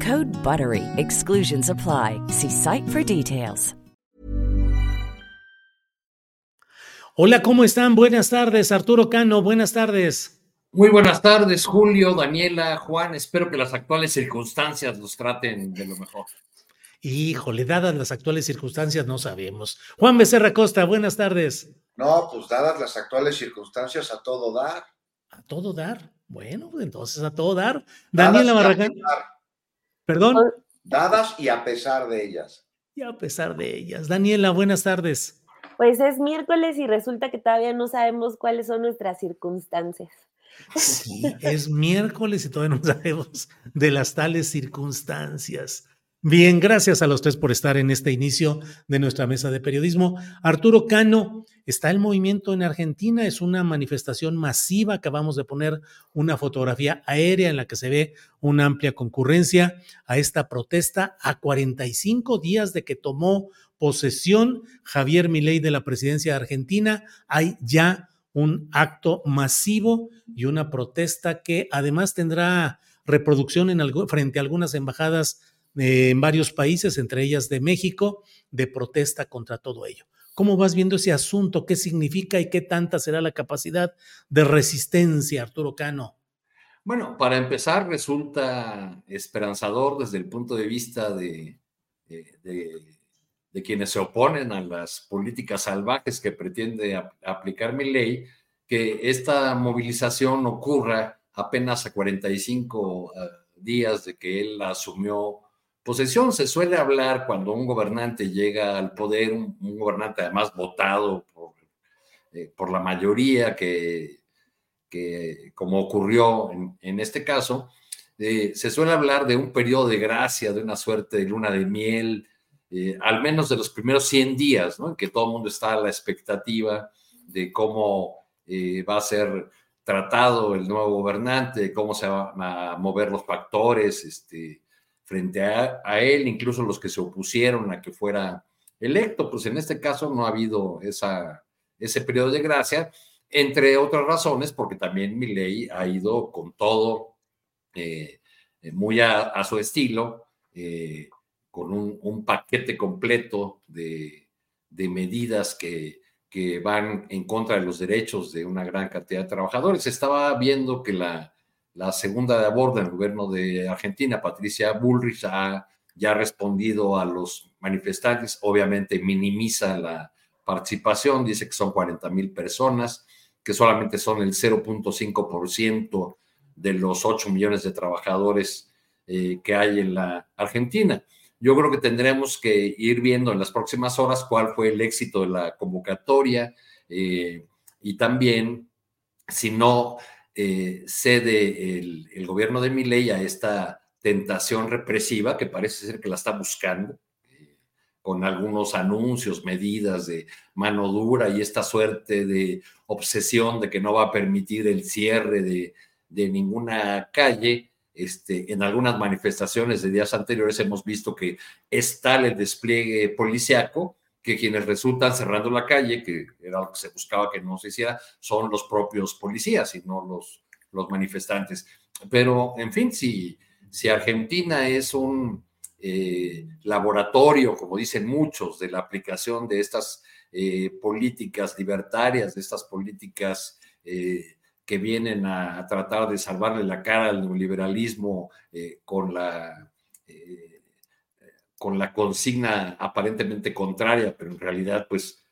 Code BUTTERY. Exclusions apply. See site for details. Hola, ¿cómo están? Buenas tardes, Arturo Cano, buenas tardes. Muy buenas tardes, Julio, Daniela, Juan. Espero que las actuales circunstancias los traten de lo mejor. Híjole, dadas las actuales circunstancias, no sabemos. Juan Becerra Costa, buenas tardes. No, pues dadas las actuales circunstancias, a todo dar. A todo dar. Bueno, pues entonces a todo dar. Daniela Dadas Barragán. Perdón. Dadas y a pesar de ellas. Y a pesar de ellas. Daniela, buenas tardes. Pues es miércoles y resulta que todavía no sabemos cuáles son nuestras circunstancias. Sí, es miércoles y todavía no sabemos de las tales circunstancias. Bien, gracias a los tres por estar en este inicio de nuestra mesa de periodismo. Arturo Cano, está el movimiento en Argentina, es una manifestación masiva. Acabamos de poner una fotografía aérea en la que se ve una amplia concurrencia a esta protesta a 45 días de que tomó posesión Javier Milei de la presidencia de Argentina. Hay ya un acto masivo y una protesta que además tendrá reproducción en algo- frente a algunas embajadas en varios países, entre ellas de México, de protesta contra todo ello. ¿Cómo vas viendo ese asunto? ¿Qué significa y qué tanta será la capacidad de resistencia, Arturo Cano? Bueno, para empezar, resulta esperanzador desde el punto de vista de, de- quienes se oponen a las políticas salvajes que pretende ap- aplicar mi ley, que esta movilización ocurra apenas a 45 eh, días de que él asumió posesión. Se suele hablar cuando un gobernante llega al poder, un, gobernante además votado por, eh, por la mayoría que que como ocurrió en, este caso, eh, se suele hablar de un periodo de gracia, de una suerte de luna de miel, eh, al menos de los primeros 100 días, ¿no? en que todo el mundo está a la expectativa de cómo va a ser tratado el nuevo gobernante, cómo se van a mover los factores este, frente a, él, incluso los que se opusieron a que fuera electo. Pues en este caso no ha habido esa, ese periodo de gracia entre otras razones, porque también Milei ha ido con todo eh, eh, muy a, su estilo, eh, con un, un, paquete completo de, de medidas que, que, van en contra de los derechos de una gran cantidad de trabajadores. Estaba viendo que la, la segunda de a bordo en el gobierno de Argentina, Patricia Bullrich, ha ya respondido a los manifestantes, obviamente minimiza la participación, dice que son 40 mil personas, que solamente son el 0.5% de los 8 millones de trabajadores eh, que hay en la Argentina. Yo creo que tendremos que ir viendo en las próximas horas cuál fue el éxito de la convocatoria eh, y también si no eh, cede el, gobierno de Milei a esta tentación represiva que parece ser que la está buscando eh, con algunos anuncios, medidas de mano dura y esta suerte de obsesión de que no va a permitir el cierre de, de ninguna calle. Este, en algunas manifestaciones de días anteriores hemos visto que es tal el despliegue policiaco que quienes resultan cerrando la calle, que era lo que se buscaba que no se hiciera, son los propios policías y no los, los manifestantes. Pero, en fin, si, si Argentina es un eh, laboratorio, como dicen muchos, de la aplicación de estas eh, políticas libertarias, de estas políticas que vienen a, tratar de salvarle la cara al neoliberalismo con la con la consigna aparentemente contraria, pero en realidad, pues,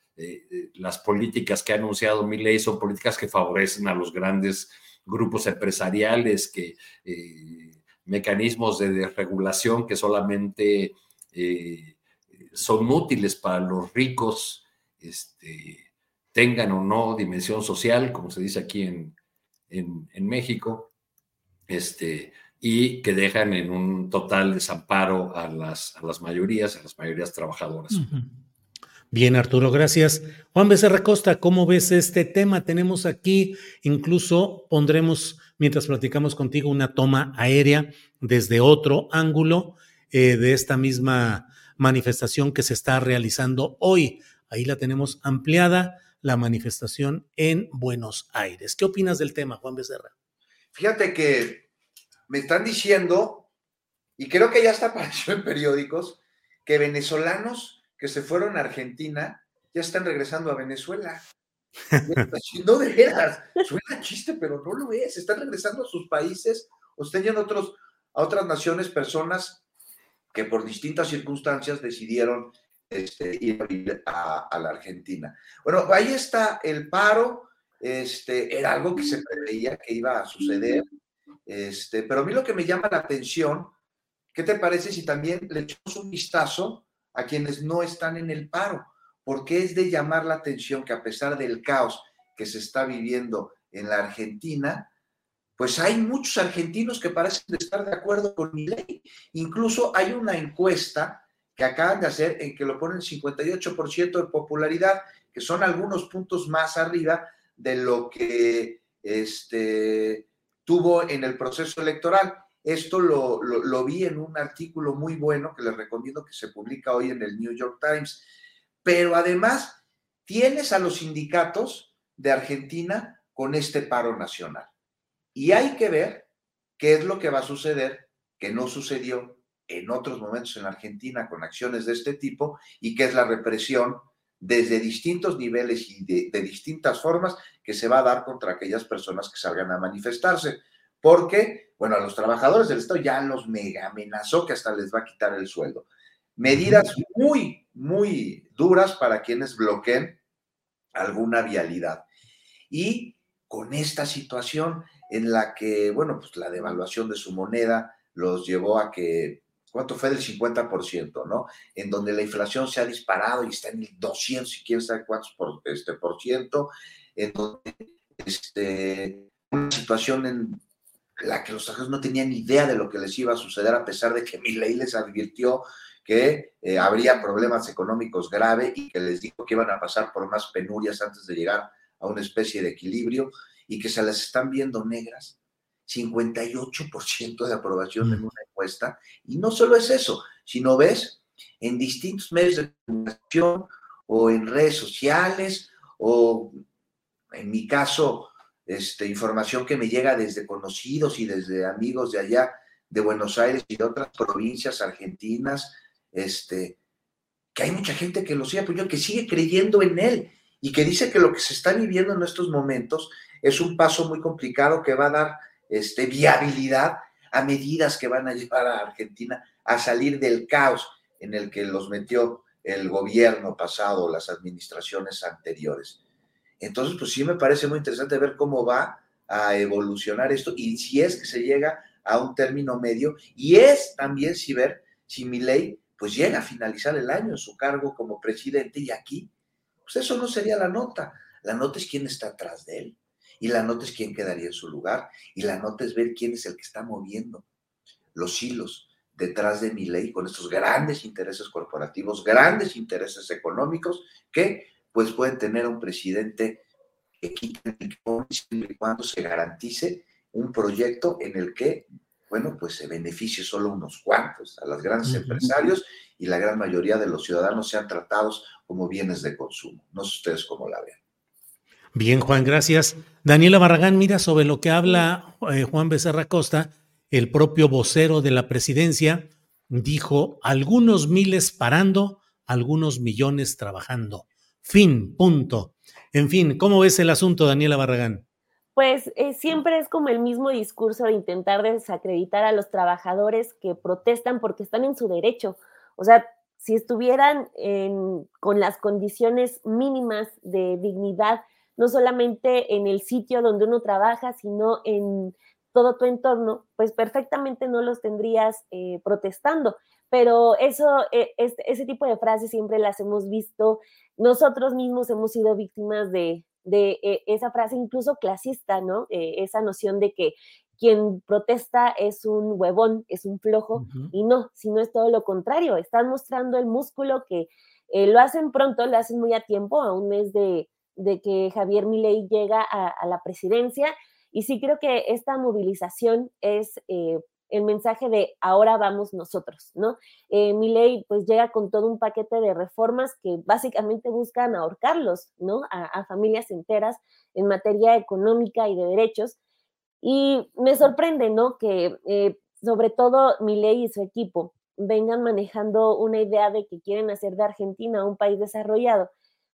las políticas que ha anunciado mi ley son políticas que favorecen a los grandes grupos empresariales, que mecanismos de desregulación que solamente eh, son útiles para los ricos, este, tengan o no dimensión social, como se dice aquí en, en, México, este, y que dejan en un total desamparo a las, a las mayorías, a las mayorías trabajadoras. Bien, Arturo, gracias. Juan Becerra Costa, ¿cómo ves este tema? Tenemos aquí, incluso pondremos, mientras platicamos contigo, una toma aérea desde otro ángulo eh, de esta misma manifestación que se está realizando hoy. Ahí la tenemos ampliada, la manifestación en Buenos Aires. ¿Qué opinas del tema, Juan Becerra? Fíjate que me están diciendo, y creo que ya está apareció en periódicos, que venezolanos que se fueron a Argentina ya están regresando a Venezuela. no de veras, suena chiste, pero no lo es. Están regresando a sus países o están yendo a, otros, a otras naciones personas que por distintas circunstancias decidieron este, ir a, a, la Argentina. Bueno, ahí está el paro. Este, era algo que se preveía que iba a suceder. Este, pero a mí lo que me llama la atención, ¿qué te parece si también le echamos un vistazo a quienes no están en el paro, porque es de llamar la atención que a pesar del caos que se está viviendo en la Argentina, pues hay muchos argentinos que parecen estar de acuerdo con mi ley. Incluso hay una encuesta que acaban de hacer en que lo ponen 58% de popularidad, que son algunos puntos más arriba de lo que este, tuvo en el proceso electoral. Esto lo, vi en un artículo muy bueno que les recomiendo que se publica hoy en el New York Times. Pero además, tienes a los sindicatos de Argentina con este paro nacional. Y hay que ver qué es lo que va a suceder, que no sucedió en otros momentos en Argentina con acciones de este tipo y que es la represión desde distintos niveles y de, de distintas formas que se va a dar contra aquellas personas que salgan a manifestarse porque, bueno, a los trabajadores del Estado ya los mega amenazó que hasta les va a quitar el sueldo. Medidas muy, muy duras para quienes bloqueen alguna vialidad. Y con esta situación en la que, bueno, pues la devaluación de su moneda los llevó a que, ¿cuánto fue del 50%, no? En donde la inflación se ha disparado y está en el 200, si quieren saber cuántos por, este, por ciento, en donde este, una situación en la que los trabajadores no tenían idea de lo que les iba a suceder, a pesar de que mi ley les advirtió que eh, habría problemas económicos graves y que les dijo que iban a pasar por más penurias antes de llegar a una especie de equilibrio y que se las están viendo negras. 58% de aprobación en mm. una Y no solo es eso, sino ves en distintos medios de comunicación o en redes sociales o en mi caso este, información que me llega desde conocidos y desde amigos de allá, de Buenos Aires y de otras provincias argentinas, este, que hay mucha gente que lo sigue apoyando, que sigue creyendo en él y que dice que lo que se está viviendo en estos momentos es un paso muy complicado que va a dar este, viabilidad a medidas que van a llevar a Argentina a salir del caos en el que los metió el gobierno pasado, las administraciones anteriores. Entonces, pues sí me parece muy interesante ver cómo va a evolucionar esto y si es que se llega a un término medio y es también si ver si mi ley pues llega a finalizar el año en su cargo como presidente y aquí, pues eso no sería la nota. La nota es quién está atrás de él y la nota es quién quedaría en su lugar y la nota es ver quién es el que está moviendo los hilos detrás de mi ley con estos grandes intereses corporativos, grandes intereses económicos que pues pueden tener un presidente que siempre y cuando se garantice un proyecto en el que, bueno, pues se beneficie solo unos cuantos, a los grandes empresarios y la gran mayoría de los ciudadanos sean tratados como bienes de consumo. No sé ustedes cómo la ven. Bien, Juan, gracias. Daniela Barragán, mira sobre lo que habla eh, Juan Becerra Costa, el propio vocero de la presidencia, dijo algunos miles parando, algunos millones trabajando. Fin, punto. En fin, ¿cómo ves el asunto, Daniela Barragán? Pues eh, siempre es como el mismo discurso de intentar desacreditar a los trabajadores que protestan porque están en su derecho. O sea, si estuvieran con las condiciones mínimas de dignidad, no solamente en el sitio donde uno trabaja, sino en todo tu entorno, pues perfectamente no los tendrías eh, protestando. Pero eso, e, ese tipo de frases siempre las hemos visto. Nosotros mismos hemos sido víctimas de, e, esa frase incluso clasista, ¿no? Eh, esa noción de que quien protesta es un huevón, es un flojo, y no, sino es todo lo contrario, están mostrando el músculo que eh, lo hacen pronto, lo hacen muy a tiempo, a un mes de, que Javier Milei llega a, la presidencia, y sí creo que esta movilización es eh, el mensaje de ahora vamos nosotros, ¿no? Eh, Milei pues llega con todo un paquete de reformas que básicamente buscan ahorcarlos, ¿no? A, familias enteras en materia económica y de derechos, y me sorprende, ¿no? Que eh, sobre todo Milei y su equipo vengan manejando una idea de que quieren hacer de Argentina un país desarrollado,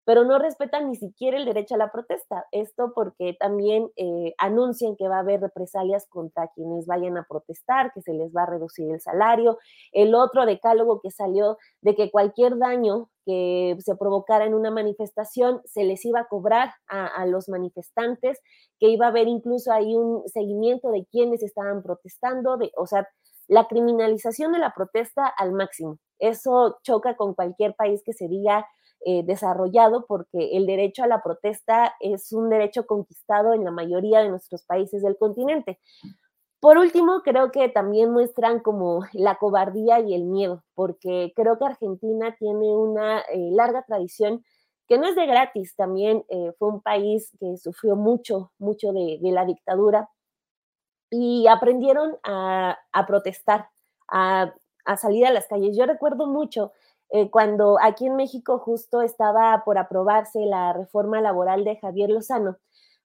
pero no respetan ni siquiera el derecho a la protesta. Esto porque también eh, anuncian que va a haber represalias contra quienes vayan a protestar, que se les va a reducir el salario. El otro decálogo que salió de que cualquier daño que se provocara en una manifestación se les iba a cobrar a, los manifestantes, que iba a haber incluso ahí un seguimiento de quienes estaban protestando, de, o sea, la criminalización de la protesta al máximo. Eso choca con cualquier país que se diga eh, desarrollado porque el derecho a la protesta es un derecho conquistado en la mayoría de nuestros países del continente. Por último, creo que también muestran como la cobardía y el miedo, porque creo que Argentina tiene una eh, larga tradición que no es de gratis, también eh, fue un país que sufrió mucho, mucho de, la dictadura y aprendieron a, protestar, a, a, salir a las calles. Yo recuerdo mucho eh, cuando aquí en México justo estaba por aprobarse la reforma laboral de Javier Lozano.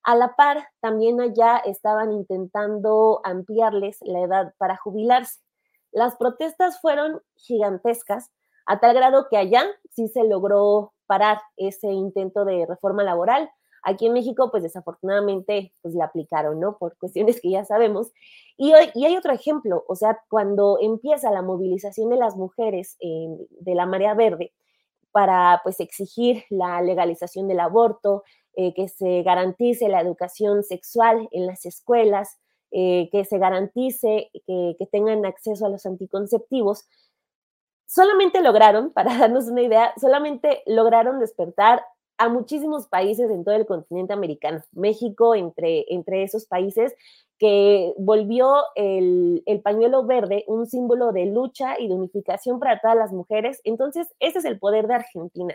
A la par, también allá estaban intentando ampliarles la edad para jubilarse. Las protestas fueron gigantescas, a tal grado que allá sí se logró parar ese intento de reforma laboral. Aquí en México, pues desafortunadamente, pues la aplicaron, ¿no? Por cuestiones que ya sabemos. Y, hoy, y hay otro ejemplo, o sea, cuando empieza la movilización de las mujeres de la marea verde para, pues, exigir la legalización del aborto, eh, que se garantice la educación sexual en las escuelas, eh, que se garantice que, que tengan acceso a los anticonceptivos, solamente lograron, para darnos una idea, solamente lograron despertar a muchísimos países en todo el continente americano, México entre, entre esos países, que volvió el, pañuelo verde un símbolo de lucha y de unificación para todas las mujeres. Entonces, ese es el poder de Argentina.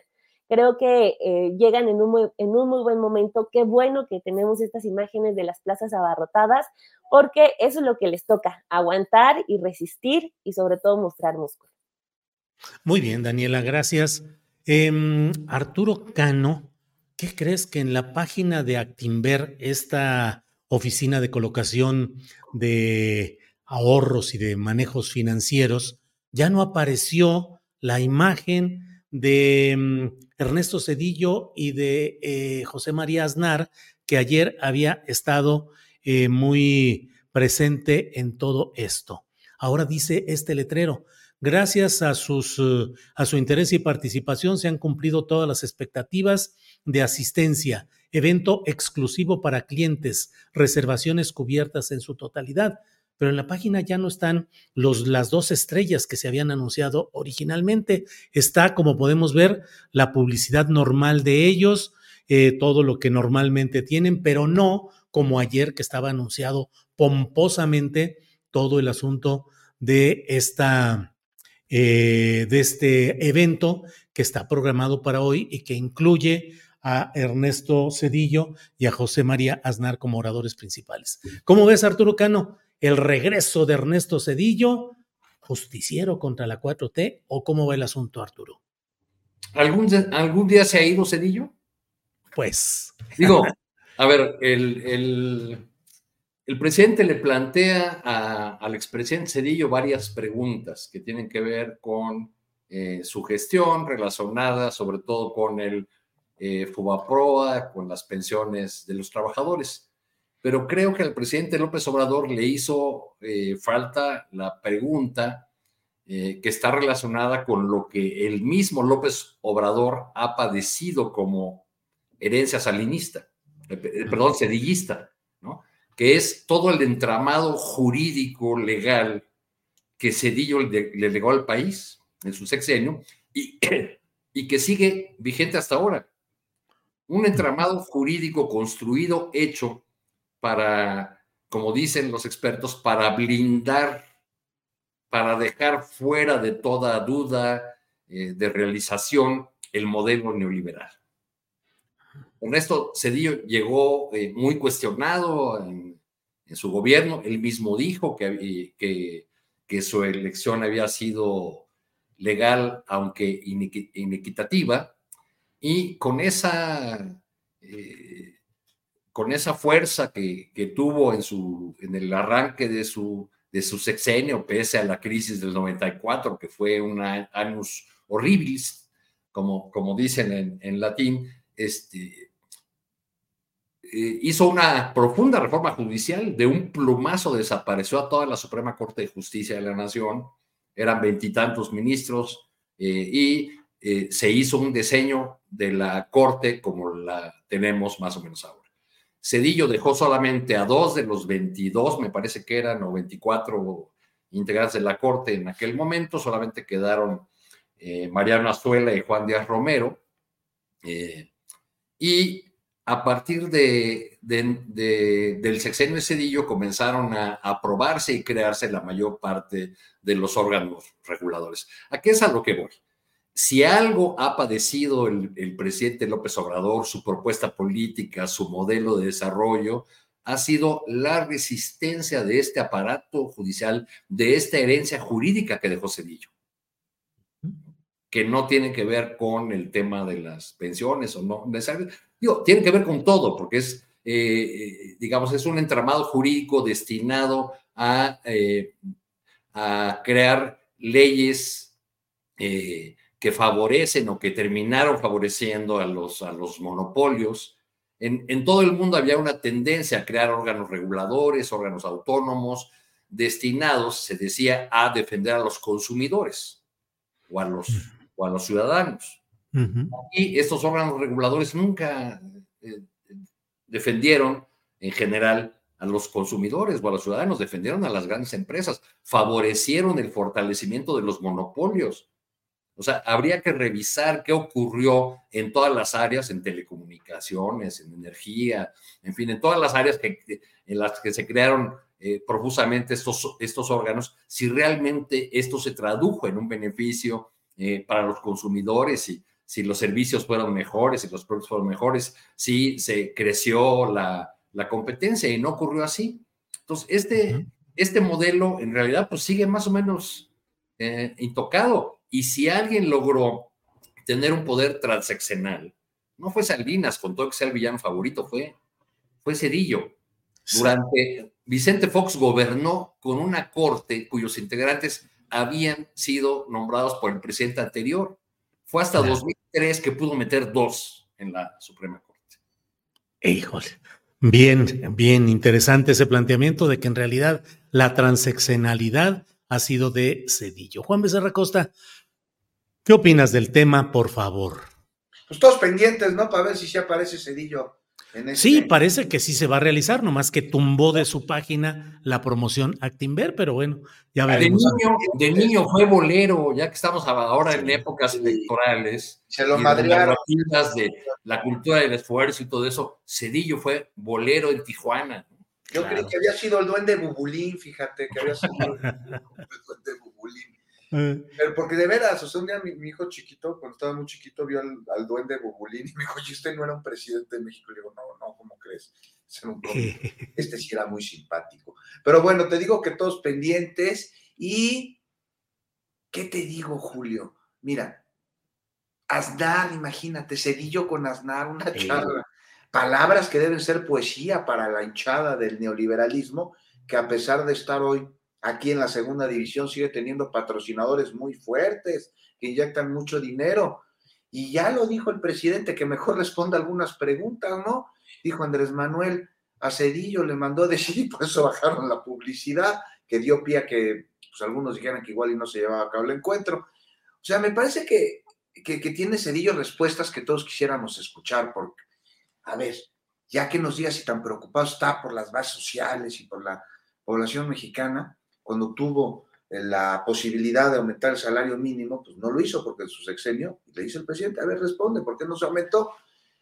Creo que eh, llegan en un, muy, en un muy buen momento. Qué bueno que tenemos estas imágenes de las plazas abarrotadas, porque eso es lo que les toca, aguantar y resistir y sobre todo mostrar músculo. Muy bien, Daniela, gracias. Em, Arturo Cano, ¿qué crees que en la página de Actimber, esta oficina de colocación de ahorros y de manejos financieros, ya no apareció la imagen de em, Ernesto Cedillo y de eh, José María Aznar, que ayer había estado eh, muy presente en todo esto. Ahora dice este letrero, Gracias a, sus, eh, a su interés y participación se han cumplido todas las expectativas de asistencia, evento exclusivo para clientes, reservaciones cubiertas en su totalidad. Pero en la página ya no están los, las dos estrellas que se habían anunciado originalmente. Está, como podemos ver, la publicidad normal de ellos, eh, todo lo que normalmente tienen, pero no como ayer que estaba anunciado pomposamente todo el asunto de esta eh, de este evento que está programado para hoy y que incluye a Ernesto Cedillo y a José María Aznar como oradores principales. ¿Cómo ves, Arturo Cano? ¿El regreso de Ernesto Cedillo, justiciero contra la 4T, o cómo va el asunto, Arturo? ¿Algún, algún día se ha ido Cedillo? Pues. Digo, a ver, el, el presidente le plantea al expresidente Cedillo varias preguntas que tienen que ver con eh, su gestión relacionada sobre todo con el eh, FUBAPROA, con las pensiones de los trabajadores. Pero creo que al presidente López Obrador le hizo eh, falta la pregunta que está relacionada con lo que el mismo López Obrador ha padecido como herencia salinista, perdón, cedillista que es todo el entramado jurídico legal que Cedillo le, legó al país en su sexenio y, y que sigue vigente hasta ahora. Un entramado jurídico construido, hecho para, como dicen los expertos, para blindar, para dejar fuera de toda duda eh, de realización el modelo neoliberal. Con esto, Cedillo llegó eh, muy cuestionado en, su gobierno. Él mismo dijo que, que, su elección había sido legal, aunque inequitativa. Y con esa, eh, con esa fuerza que, que, tuvo en, su, en el arranque de su, de su sexenio, pese a la crisis del 94, que fue un años horribilis, como, como dicen en, en latín, este, hizo una profunda reforma judicial, de un plumazo desapareció a toda la Suprema Corte de Justicia de la Nación, eran veintitantos ministros eh, y eh, se hizo un diseño de la Corte como la tenemos más o menos ahora. Cedillo dejó solamente a dos de los 22, me parece que eran, o 24 integrantes de la Corte en aquel momento, solamente quedaron Mariano Azuela y Juan Díaz Romero. y a partir de, del sexenio de Cedillo comenzaron a aprobarse y crearse la mayor parte de los órganos reguladores. ¿A qué es a lo que voy? Si algo ha padecido el, el presidente López Obrador, su propuesta política, su modelo de desarrollo, ha sido la resistencia de este aparato judicial, de esta herencia jurídica que dejó Cedillo que no tiene que ver con el tema de las pensiones o no necesariamente, Digo, tiene que ver con todo, porque es, eh, eh, digamos, es un entramado jurídico destinado a, eh, crear leyes que favorecen o que terminaron favoreciendo a los, a los monopolios. En, en, todo el mundo había una tendencia a crear órganos reguladores, órganos autónomos, destinados, se decía, a defender a los consumidores o a los, o a los ciudadanos. Y estos órganos reguladores nunca eh, defendieron en general a los consumidores o a los ciudadanos, defendieron a las grandes empresas, favorecieron el fortalecimiento de los monopolios. O sea, habría que revisar qué ocurrió en todas las áreas, en telecomunicaciones, en energía, en fin, en todas las áreas que, en las que se crearon eh, profusamente estos, estos órganos, si realmente esto se tradujo en un beneficio eh, para los consumidores y, si los servicios fueron mejores, si los productos fueron mejores, si se creció la, competencia y no ocurrió así. Entonces, este, este modelo en realidad pues sigue más o menos eh, intocado. Y si alguien logró tener un poder transaccional, no fue Salinas, con todo que sea el villano favorito, fue, fue Cedillo. Durante Vicente Fox gobernó con una corte cuyos integrantes habían sido nombrados por el presidente anterior. Fue hasta 2003 que pudo meter dos en la Suprema Corte. Híjole. Bien, bien interesante ese planteamiento de que en realidad la transeccionalidad ha sido de Cedillo. Juan Becerra Costa, ¿qué opinas del tema, por favor? Pues todos pendientes, ¿no? Para ver si se aparece Cedillo Sí, parece que sí se va a realizar, nomás que tumbó de su página la promoción Actimber, pero bueno, ya veremos. De niño, fue bolero, ya que estamos ahora en épocas electorales. Se lo madrearon. De la cultura del esfuerzo y todo eso, Cedillo fue bolero en Tijuana. Yo creí que había sido el duende Bubulín, fíjate, que había sido el duende Bubulín. Eh. Pero porque de veras, o sea, un día mi, hijo chiquito, cuando estaba muy chiquito, vio al, duende Bubulín y me dijo, ¿y usted no era un presidente de México? Y le digo, no, no, ¿cómo crees? Este sí era muy simpático. Pero bueno, te digo que todos pendientes y, ¿qué te digo, Julio? Mira, Aznar, imagínate, Cedillo con Aznar, una charla. palabras que deben ser poesía para la hinchada del neoliberalismo, que a pesar de estar hoy aquí en la segunda división sigue teniendo patrocinadores muy fuertes que inyectan mucho dinero. Y ya lo dijo el presidente, que mejor responda algunas preguntas, ¿no? Dijo Andrés Manuel, a Cedillo le mandó decir y por eso bajaron la publicidad, que dio pie a que pues, algunos dijeran que igual y no se llevaba a cabo el encuentro. O sea, me parece que, que, que tiene Cedillo respuestas que todos quisiéramos escuchar, porque, a ver, ya que nos diga si tan preocupado está por las bases sociales y por la población mexicana, cuando tuvo eh, la posibilidad de aumentar el salario mínimo, pues no lo hizo porque en su sexenio, le dice el presidente, a ver, responde, ¿por qué no se aumentó?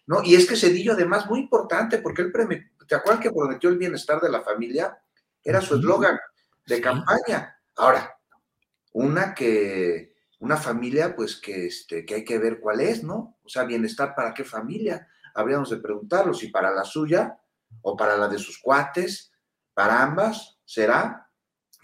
¿No? Y es que Cedillo, además, muy importante, porque él, ¿te acuerdas que prometió el bienestar de la familia? Era su eslogan de campaña. Ahora, una que, una familia, pues que, este, que hay que ver cuál es, ¿no? O sea, bienestar para qué familia. Habríamos de preguntarlo, si para la suya o para la de sus cuates, para ambas, ¿será?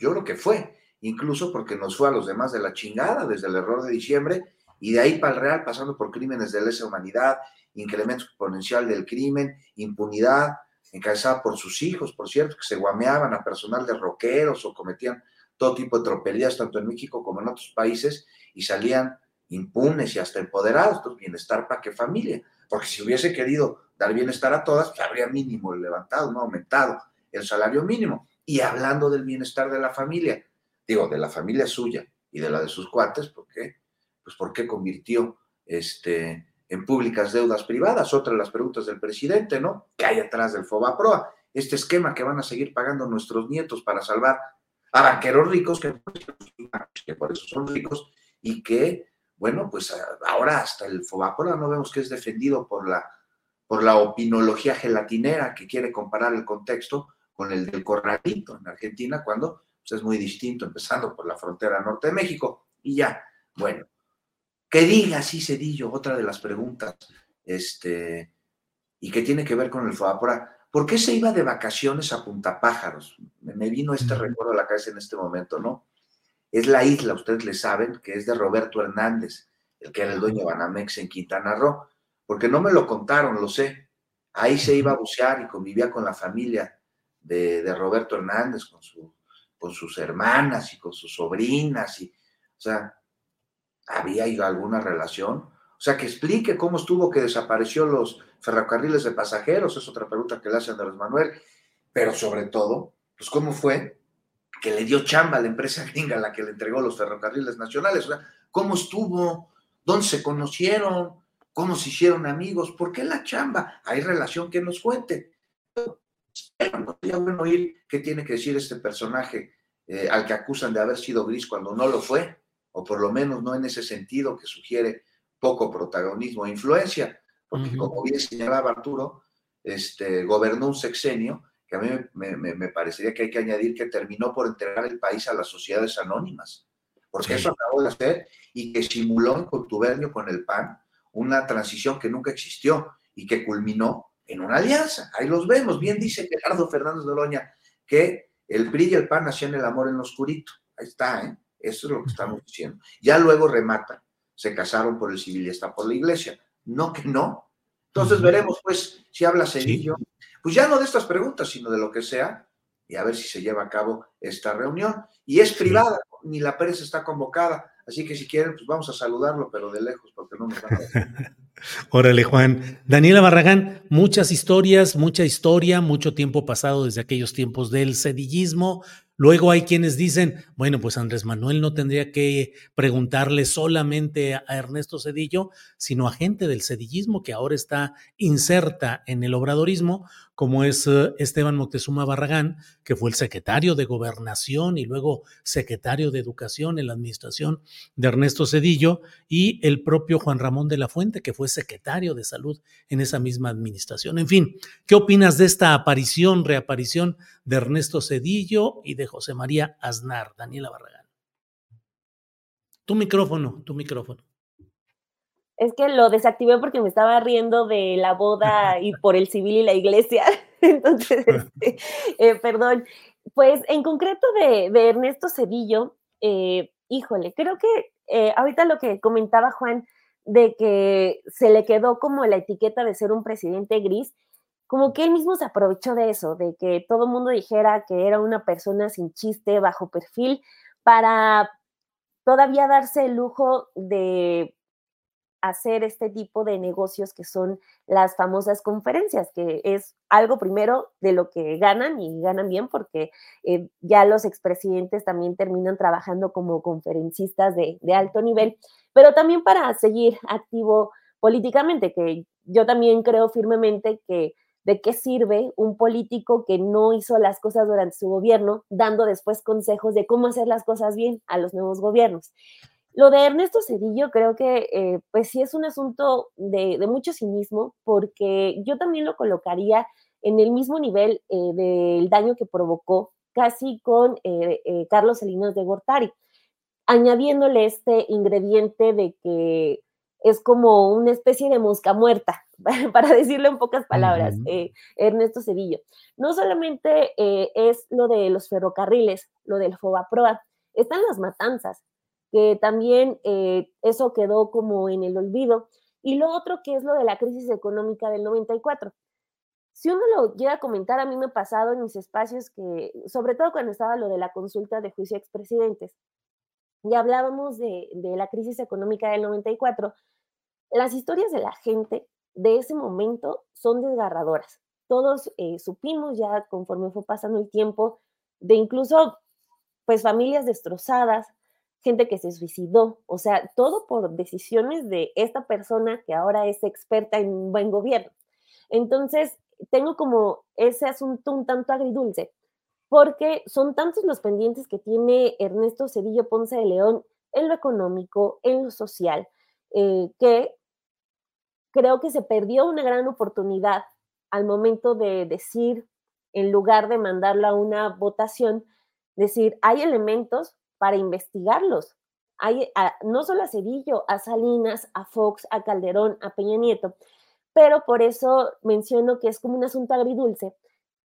Yo creo que fue, incluso porque nos fue a los demás de la chingada desde el error de diciembre y de ahí para el Real, pasando por crímenes de lesa humanidad, incremento exponencial del crimen, impunidad, encabezada por sus hijos, por cierto, que se guameaban a personal de roqueros o cometían todo tipo de tropelías, tanto en México como en otros países, y salían impunes y hasta empoderados. Entonces, bienestar para qué familia. Porque si hubiese querido dar bienestar a todas, pues habría mínimo levantado, no aumentado el salario mínimo. Y hablando del bienestar de la familia, digo, de la familia suya y de la de sus cuates, ¿por qué? Pues porque convirtió este, en públicas deudas privadas, otra de las preguntas del presidente, ¿no? ¿Qué hay atrás del FOBAPROA? Este esquema que van a seguir pagando nuestros nietos para salvar a banqueros ricos, que, que por eso son ricos, y que, bueno, pues ahora hasta el FOBAPROA no vemos que es defendido por la, por la opinología gelatinera que quiere comparar el contexto con el del corralito en Argentina, cuando pues, es muy distinto, empezando por la frontera norte de México. Y ya, bueno, que diga así Cedillo, otra de las preguntas, este, y que tiene que ver con el FOAPRA. ¿Por qué se iba de vacaciones a Punta Pájaros? Me vino este recuerdo a la cabeza en este momento, ¿no? Es la isla, ustedes le saben, que es de Roberto Hernández, el que era el dueño de Banamex en Quintana Roo, porque no me lo contaron, lo sé. Ahí se iba a bucear y convivía con la familia de, Roberto Hernández con, su, con sus hermanas y con sus sobrinas, y, o sea, ¿había alguna relación? O sea, que explique cómo estuvo que desapareció los ferrocarriles de pasajeros, es otra pregunta que le hace Andrés Manuel, pero sobre todo, pues cómo fue que le dio chamba a la empresa gringa a la que le entregó los ferrocarriles nacionales, o sea, cómo estuvo, dónde se conocieron, cómo se hicieron amigos, por qué la chamba, hay relación que nos cuente no sería bueno oír qué tiene que decir este personaje eh, al que acusan de haber sido gris cuando no lo fue, o por lo menos no en ese sentido que sugiere poco protagonismo e influencia, porque como bien señalaba Arturo, este, gobernó un sexenio que a mí me, parecería que hay que añadir que terminó por entregar el país a las sociedades anónimas, porque eso acabó de hacer y que simuló en contubernio con el PAN una transición que nunca existió y que culminó en una alianza. Ahí los vemos. Bien dice Gerardo Fernández de Oloña que el PRI y el PAN hacían el amor en lo oscurito. Ahí está, ¿eh? Eso es lo que estamos diciendo. Ya luego remata. Se casaron por el civil y está por la iglesia. No que no. Entonces veremos, pues, si habla Cedillo. Pues ya no de estas preguntas, sino de lo que sea, y a ver si se lleva a cabo esta reunión. Y es privada, ni la prensa está convocada. Así que si quieren, pues vamos a saludarlo, pero de lejos, porque no nos van a Órale, Juan. Daniela Barragán, muchas historias, mucha historia, mucho tiempo pasado desde aquellos tiempos del cedillismo, Luego hay quienes dicen, bueno, pues Andrés Manuel no tendría que preguntarle solamente a Ernesto Cedillo, sino a gente del cedillismo que ahora está inserta en el obradorismo, como es eh, Esteban Moctezuma Barragán, que fue el secretario de Gobernación y luego secretario de Educación en la administración de Ernesto Cedillo, y el propio Juan Ramón de la Fuente, que fue secretario de Salud en esa misma administración. En fin, ¿qué opinas de esta aparición, reaparición de Ernesto Cedillo y de José María Aznar. Daniela Barragán. Tu micrófono, tu micrófono. Es que lo desactivé porque me estaba riendo de la boda y por el civil y la iglesia. Entonces, este, eh, perdón. Pues en concreto de, Ernesto Cedillo, eh, híjole, creo que eh, ahorita lo que comentaba Juan de que se le quedó como la etiqueta de ser un presidente gris, como que él mismo se aprovechó de eso, de que todo el mundo dijera que era una persona sin chiste, bajo perfil, para todavía darse el lujo de hacer este tipo de negocios que son las famosas conferencias, que es algo primero de lo que ganan y ganan bien porque eh, ya los expresidentes también terminan trabajando como conferencistas de, de alto nivel, pero también para seguir activo políticamente, que yo también creo firmemente que de qué sirve un político que no hizo las cosas durante su gobierno, dando después consejos de cómo hacer las cosas bien a los nuevos gobiernos. Lo de Ernesto Cedillo creo que eh, pues sí es un asunto de, mucho cinismo porque yo también lo colocaría en el mismo nivel eh, del daño que provocó casi con eh, Carlos Salinas de Gortari, añadiéndole este ingrediente de que es como una especie de mosca muerta, para decirlo en pocas palabras, Ernesto Cedillo. No solamente es lo de los ferrocarriles, lo del FOBAPROA, están las matanzas, que también eh, eso quedó como en el olvido. Y lo otro que es lo de la crisis económica del 94. Si uno lo llega a comentar, a mí me ha pasado en mis espacios que, sobre todo cuando estaba lo de la consulta de juicio a expresidentes, y hablábamos de, la crisis económica del 94, las historias de la gente de ese momento son desgarradoras. Todos eh, supimos ya conforme fue pasando el tiempo de incluso pues familias destrozadas, gente que se suicidó, o sea, todo por decisiones de esta persona que ahora es experta en buen gobierno. Entonces, tengo como ese asunto un tanto agridulce, porque son tantos los pendientes que tiene Ernesto Cedillo Ponce de León en lo económico, en lo social, eh, que creo que se perdió una gran oportunidad al momento de decir, en lugar de mandarlo a una votación, decir, hay elementos para investigarlos. Hay no solo a Cedillo, a Salinas, a Fox, a Calderón, a Peña Nieto, pero por eso menciono que es como un asunto agridulce.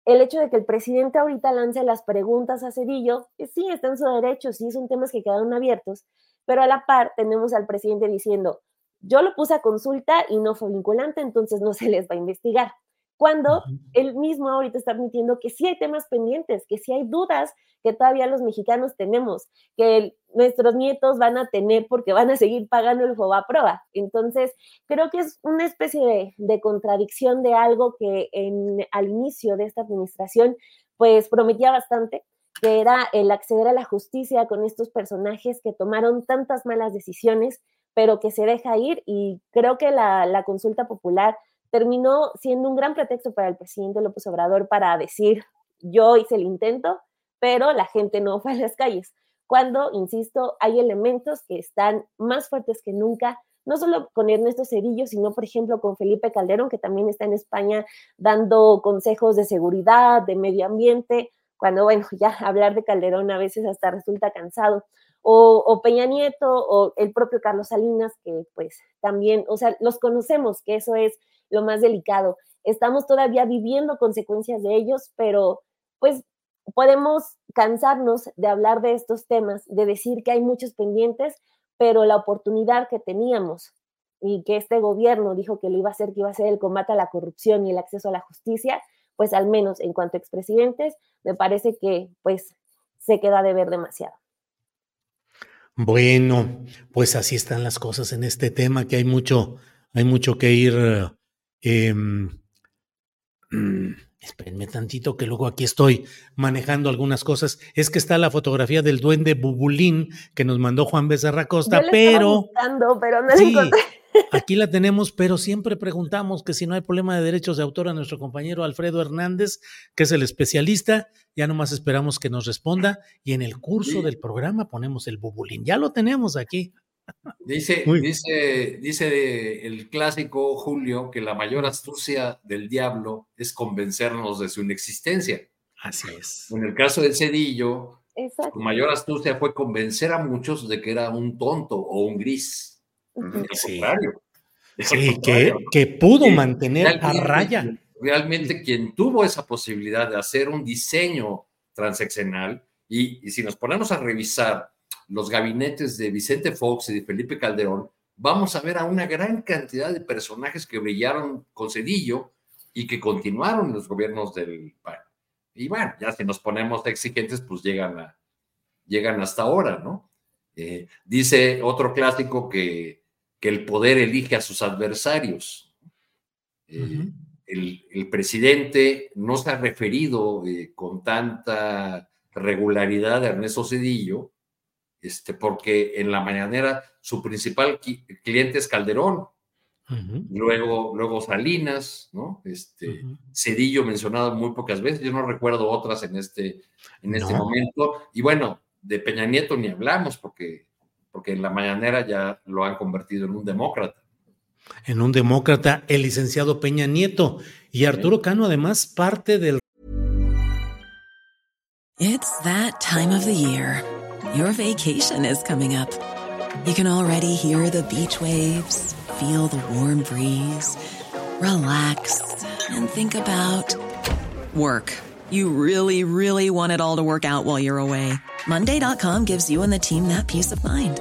El hecho de que el presidente ahorita lance las preguntas a Cedillo, que sí, está en su derecho, sí, son temas que quedaron abiertos, pero a la par tenemos al presidente diciendo, yo lo puse a consulta y no fue vinculante, entonces no se les va a investigar cuando él mismo ahorita está admitiendo que sí hay temas pendientes, que sí hay dudas que todavía los mexicanos tenemos, que nuestros nietos van a tener porque van a seguir pagando el prueba. Entonces, creo que es una especie de, contradicción de algo que en, al inicio de esta administración, pues prometía bastante, que era el acceder a la justicia con estos personajes que tomaron tantas malas decisiones, pero que se deja ir y creo que la, la consulta popular terminó siendo un gran pretexto para el presidente López Obrador para decir, yo hice el intento, pero la gente no fue a las calles. Cuando, insisto, hay elementos que están más fuertes que nunca, no solo con Ernesto Cedillo, sino, por ejemplo, con Felipe Calderón, que también está en España dando consejos de seguridad, de medio ambiente, cuando, bueno, ya hablar de Calderón a veces hasta resulta cansado. O, Peña Nieto o el propio Carlos Salinas, que pues también, o sea, los conocemos, que eso es lo más delicado. Estamos todavía viviendo consecuencias de ellos, pero pues podemos cansarnos de hablar de estos temas, de decir que hay muchos pendientes, pero la oportunidad que teníamos y que este gobierno dijo que lo iba a hacer, que iba a ser el combate a la corrupción y el acceso a la justicia, pues al menos en cuanto a expresidentes, me parece que pues se queda de ver demasiado. Bueno, pues así están las cosas en este tema, que hay mucho, hay mucho que ir eh, espérenme tantito que luego aquí estoy manejando algunas cosas. Es que está la fotografía del duende Bubulín que nos mandó Juan Becerra Costa, pero... pero no sí, aquí la tenemos, pero siempre preguntamos que si no hay problema de derechos de autor a nuestro compañero Alfredo Hernández, que es el especialista. Ya nomás esperamos que nos responda y en el curso del programa ponemos el Bubulín. Ya lo tenemos aquí. Dice, dice, dice el clásico Julio que la mayor astucia del diablo es convencernos de su inexistencia. Así es. En el caso del Cedillo, su mayor astucia fue convencer a muchos de que era un tonto o un gris. Sí, sí que, que, pudo mantener a raya. Realmente quien tuvo esa posibilidad de hacer un diseño transeccional, y, y si nos ponemos a revisar los gabinetes de Vicente Fox y de Felipe Calderón, vamos a ver a una gran cantidad de personajes que brillaron con Cedillo y que continuaron los gobiernos del PAN. Y bueno, ya si nos ponemos exigentes, pues llegan, a, llegan hasta ahora, ¿no? Eh, dice otro clásico que, que, el poder elige a sus adversarios. Eh, el, el, presidente no se ha referido eh, con tanta regularidad a Ernesto Cedillo, este, porque en la mañanera su principal cliente es Calderón, luego, luego Salinas, ¿no? Este, Cedillo mencionado muy pocas veces, yo no recuerdo otras en este, en este momento, y bueno, de Peña Nieto ni hablamos, porque, porque en la mañanera ya lo han convertido en un demócrata. En un demócrata, el licenciado Peña Nieto, y Arturo Cano además parte del... It's that time of the year. Your vacation is coming up. You can already hear the beach waves, feel the warm breeze, relax and think about work. You really, really want it all to work out while you're away. Monday.com gives you and the team that peace of mind.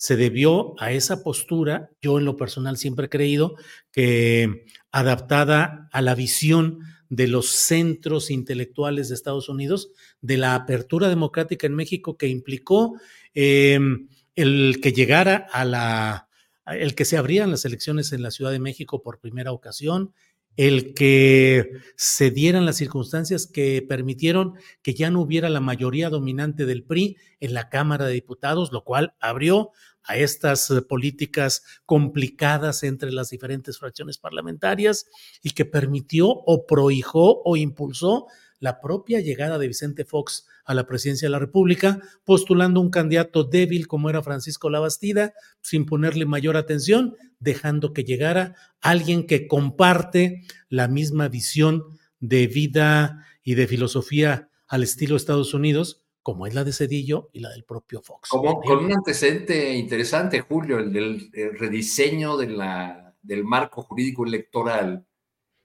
se debió a esa postura, yo en lo personal siempre he creído que adaptada a la visión de los centros intelectuales de Estados Unidos, de la apertura democrática en México que implicó eh, el que llegara a la, el que se abrían las elecciones en la Ciudad de México por primera ocasión, el que se dieran las circunstancias que permitieron que ya no hubiera la mayoría dominante del PRI en la Cámara de Diputados, lo cual abrió a estas eh, políticas complicadas entre las diferentes fracciones parlamentarias y que permitió o prohijó o impulsó la propia llegada de Vicente Fox a la presidencia de la República, postulando un candidato débil como era Francisco Labastida, sin ponerle mayor atención, dejando que llegara alguien que comparte la misma visión de vida y de filosofía al estilo Estados Unidos, como es la de Cedillo y la del propio Fox. Como, con un antecedente interesante, Julio, el del rediseño de la, del marco jurídico electoral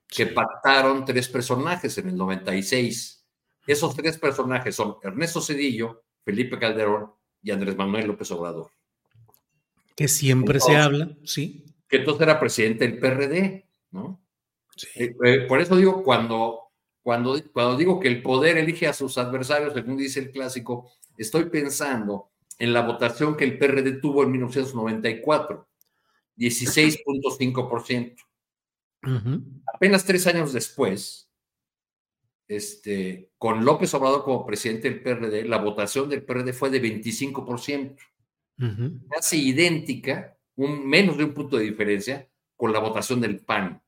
que pactaron tres personajes en el 96. Esos tres personajes son Ernesto Cedillo, Felipe Calderón y Andrés Manuel López Obrador. Que siempre se habla, sí. Que entonces era presidente del PRD, ¿no? Sí. Eh, eh, por eso digo, cuando cuando, cuando digo que el poder elige a sus adversarios, según dice el clásico, estoy pensando en la votación que el PRD tuvo en 1994, 16.5%. Apenas tres años después, este, con López Obrador como presidente del PRD, la votación del PRD fue de 25%, casi idéntica, un, menos de un punto de diferencia, con la votación del PAN.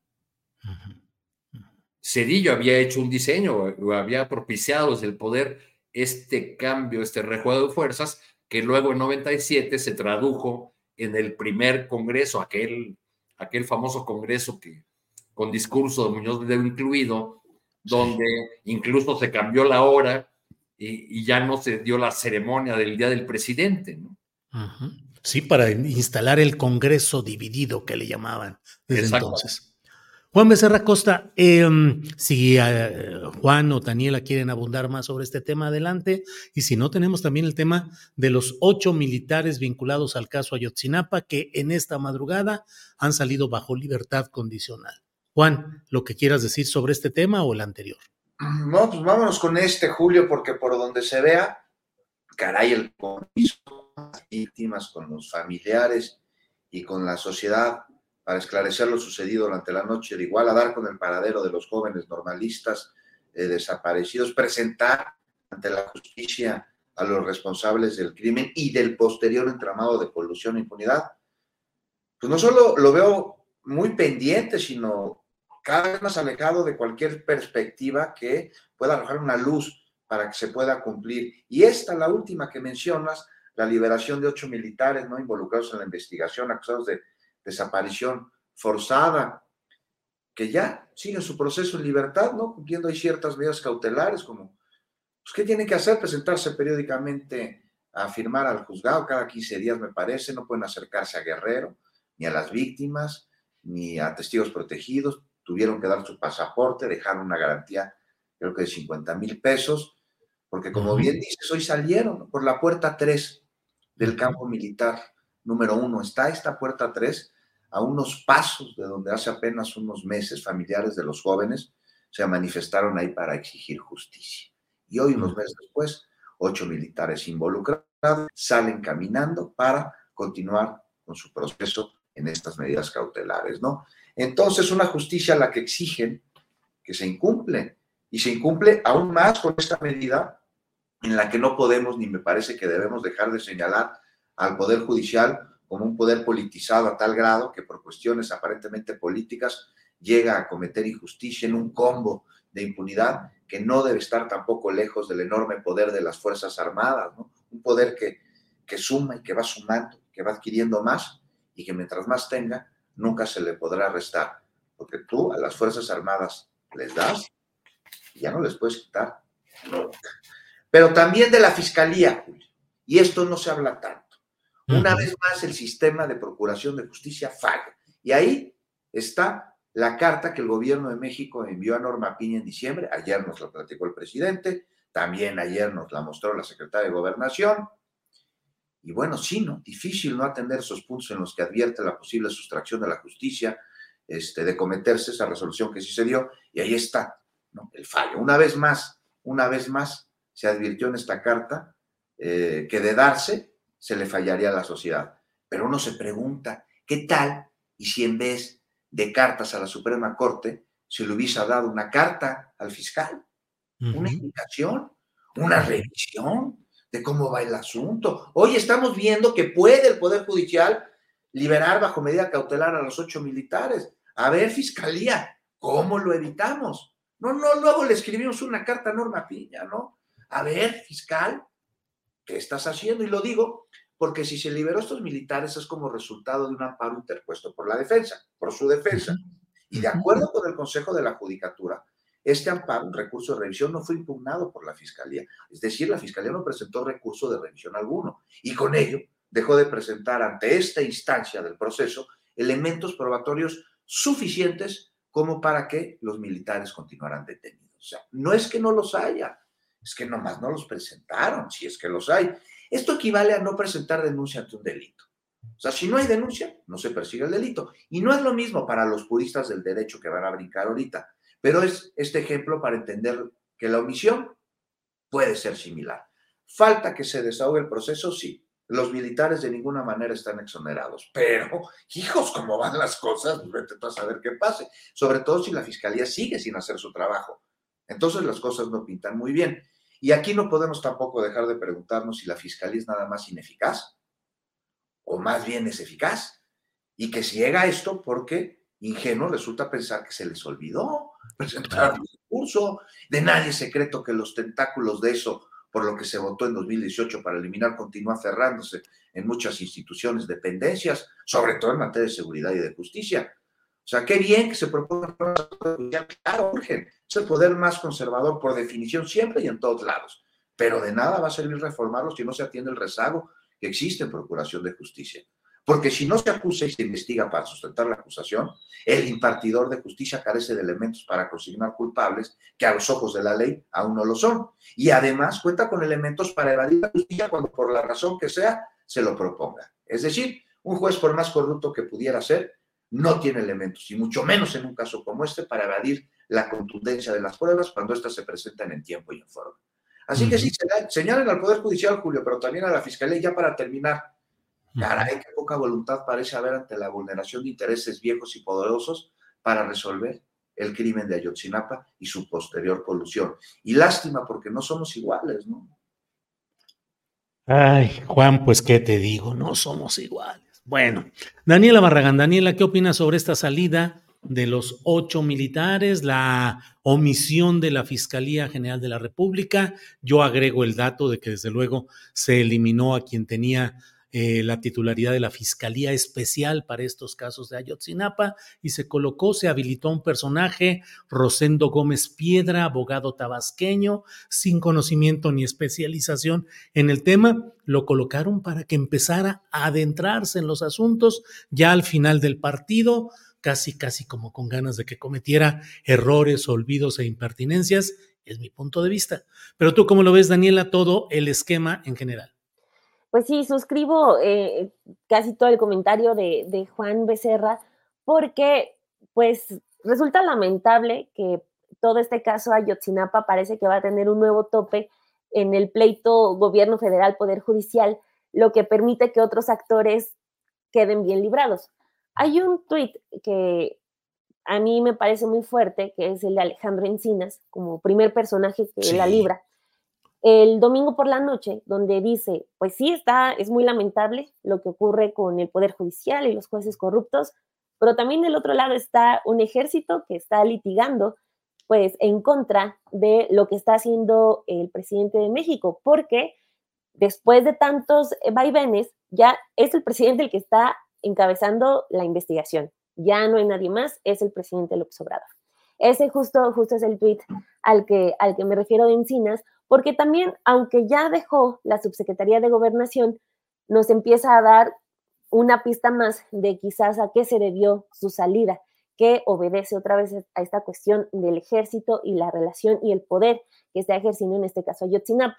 Cedillo había hecho un diseño o había propiciado desde el poder este cambio, este rejuego de fuerzas, que luego en 97 se tradujo en el primer congreso, aquel, aquel famoso congreso que con discurso de Muñoz de incluido, donde incluso se cambió la hora y, ya no se dio la ceremonia del Día del Presidente. ¿no? Sí, para instalar el Congreso dividido que le llamaban desde entonces. Juan Becerra Costa, em, si eh, Juan o Daniela quieren abundar más sobre este tema, adelante. Y si no, tenemos también el tema de los ocho militares vinculados al caso Ayotzinapa que en esta madrugada han salido bajo libertad condicional. Juan, lo que quieras decir sobre este tema o el anterior. No, pues vámonos con este, Julio, porque por donde se vea, caray, el compromiso víctimas, con los familiares y con la sociedad para esclarecer lo sucedido durante la noche de igual a dar con el paradero de los jóvenes normalistas eh, desaparecidos, presentar ante la justicia a los responsables del crimen y del posterior entramado de colusión e impunidad. Pues no solo lo veo muy pendiente, sino cada vez más alejado de cualquier perspectiva que pueda arrojar una luz para que se pueda cumplir. Y esta, la última que mencionas, la liberación de ocho militares no involucrados en la investigación, acusados de desaparición forzada, que ya siguen su proceso en libertad, ¿no? Cumpliendo ahí ciertas medidas cautelares, como, pues, ¿qué tienen que hacer? Presentarse periódicamente a firmar al juzgado cada 15 días, me parece, no pueden acercarse a Guerrero, ni a las víctimas, ni a testigos protegidos, tuvieron que dar su pasaporte, dejar una garantía, creo que de 50 mil pesos, porque como bien dices, hoy salieron por la puerta 3 del campo militar número 1. Está esta puerta 3 a unos pasos de donde hace apenas unos meses familiares de los jóvenes se manifestaron ahí para exigir justicia. Y hoy, unos meses después, ocho militares involucrados salen caminando para continuar con su proceso en estas medidas cautelares, ¿no? Entonces, una justicia a la que exigen que se incumple, y se incumple aún más con esta medida en la que no podemos ni me parece que debemos dejar de señalar al Poder Judicial como un poder politizado a tal grado que por cuestiones aparentemente políticas llega a cometer injusticia en un combo de impunidad que no debe estar tampoco lejos del enorme poder de las Fuerzas Armadas, ¿no? Un poder que, que suma y que va sumando, que va adquiriendo más y que mientras más tenga, nunca se le podrá restar. Porque tú a las Fuerzas Armadas les das y ya no les puedes quitar Pero también de la Fiscalía, Julio. Y esto no se habla tanto. Una vez más, el sistema de procuración de justicia falla. Y ahí está la carta que el gobierno de México envió a Norma Piña en diciembre. Ayer nos la platicó el presidente, también ayer nos la mostró la secretaria de Gobernación. Y bueno, sí, ¿no? Difícil no atender esos puntos en los que advierte la posible sustracción de la justicia, este, de cometerse esa resolución que sí se dio. Y ahí está, ¿no? El fallo. Una vez más, una vez más, se advirtió en esta carta eh, que de darse se le fallaría a la sociedad. Pero uno se pregunta, ¿qué tal y si en vez de cartas a la Suprema Corte se le hubiese dado una carta al fiscal? Una indicación, una revisión de cómo va el asunto. Hoy estamos viendo que puede el Poder Judicial liberar bajo medida cautelar a los ocho militares. A ver, Fiscalía, ¿cómo lo evitamos? No, no, luego le escribimos una carta a Norma Piña, ¿no? A ver, fiscal, ¿qué estás haciendo? Y lo digo porque si se liberó a estos militares es como resultado de un amparo interpuesto por la defensa, por su defensa. Y de acuerdo con el Consejo de la Judicatura, este amparo, un recurso de revisión, no fue impugnado por la Fiscalía. Es decir, la Fiscalía no presentó recurso de revisión alguno. Y con ello dejó de presentar ante esta instancia del proceso elementos probatorios suficientes como para que los militares continuaran detenidos. O sea, no es que no los haya, es que nomás no los presentaron, si es que los hay. Esto equivale a no presentar denuncia ante un delito. O sea, si no hay denuncia, no se persigue el delito. Y no es lo mismo para los puristas del derecho que van a brincar ahorita, pero es este ejemplo para entender que la omisión puede ser similar. Falta que se desahogue el proceso, sí. Los militares de ninguna manera están exonerados, pero, hijos, ¿cómo van las cosas? Pues vete a saber qué pase. Sobre todo si la fiscalía sigue sin hacer su trabajo. Entonces las cosas no pintan muy bien. Y aquí no podemos tampoco dejar de preguntarnos si la fiscalía es nada más ineficaz o más bien es eficaz. Y que si llega a esto porque ingenuo resulta pensar que se les olvidó presentar un discurso. De nadie secreto que los tentáculos de eso, por lo que se votó en 2018 para eliminar, continúa cerrándose en muchas instituciones, dependencias, sobre todo en materia de seguridad y de justicia. O sea, qué bien que se proponga, claro, urgen. Es el poder más conservador por definición siempre y en todos lados. Pero de nada va a servir reformarlo si no se atiende el rezago que existe en Procuración de Justicia. Porque si no se acusa y se investiga para sustentar la acusación, el impartidor de justicia carece de elementos para consignar culpables que a los ojos de la ley aún no lo son. Y además cuenta con elementos para evadir la justicia cuando por la razón que sea se lo proponga. Es decir, un juez por más corrupto que pudiera ser, no tiene elementos, y mucho menos en un caso como este, para evadir la contundencia de las pruebas cuando éstas se presentan en tiempo y en forma. Así que sí, señalen al Poder Judicial, Julio, pero también a la Fiscalía, ya para terminar. Caray, qué poca voluntad parece haber ante la vulneración de intereses viejos y poderosos para resolver el crimen de Ayotzinapa y su posterior colusión. Y lástima porque no somos iguales, ¿no? Ay, Juan, pues qué te digo, no somos iguales. Bueno, Daniela Barragán, Daniela, ¿qué opinas sobre esta salida de los ocho militares, la omisión de la Fiscalía General de la República? Yo agrego el dato de que desde luego se eliminó a quien tenía eh, la titularidad de la Fiscalía Especial para estos casos de Ayotzinapa y se colocó, se habilitó un personaje, Rosendo Gómez Piedra, abogado tabasqueño, sin conocimiento ni especialización en el tema, lo colocaron para que empezara a adentrarse en los asuntos ya al final del partido, casi, casi como con ganas de que cometiera errores, olvidos e impertinencias, es mi punto de vista. Pero tú, ¿cómo lo ves, Daniela, todo el esquema en general? Pues sí, suscribo eh, casi todo el comentario de, Juan Becerra, porque pues resulta lamentable que todo este caso Ayotzinapa parece que va a tener un nuevo tope en el pleito gobierno federal, poder judicial, lo que permite que otros actores queden bien librados. Hay un tuit que a mí me parece muy fuerte, que es el de Alejandro Encinas, como primer personaje que la libra, el domingo por la noche, donde dice, pues sí, está, es muy lamentable lo que ocurre con el Poder Judicial y los jueces corruptos, pero también del otro lado está un ejército que está litigando pues en contra de lo que está haciendo el presidente de México, porque después de tantos vaivenes, ya es el presidente el que está encabezando la investigación. Ya no hay nadie más, es el presidente López Obrador. Ese justo, justo es el tweet al que, al que me refiero de Encinas, porque también, aunque ya dejó la subsecretaría de gobernación, nos empieza a dar una pista más de quizás a qué se debió su salida, que obedece otra vez a esta cuestión del ejército y la relación y el poder que está ejerciendo en este caso Ayotzinapa.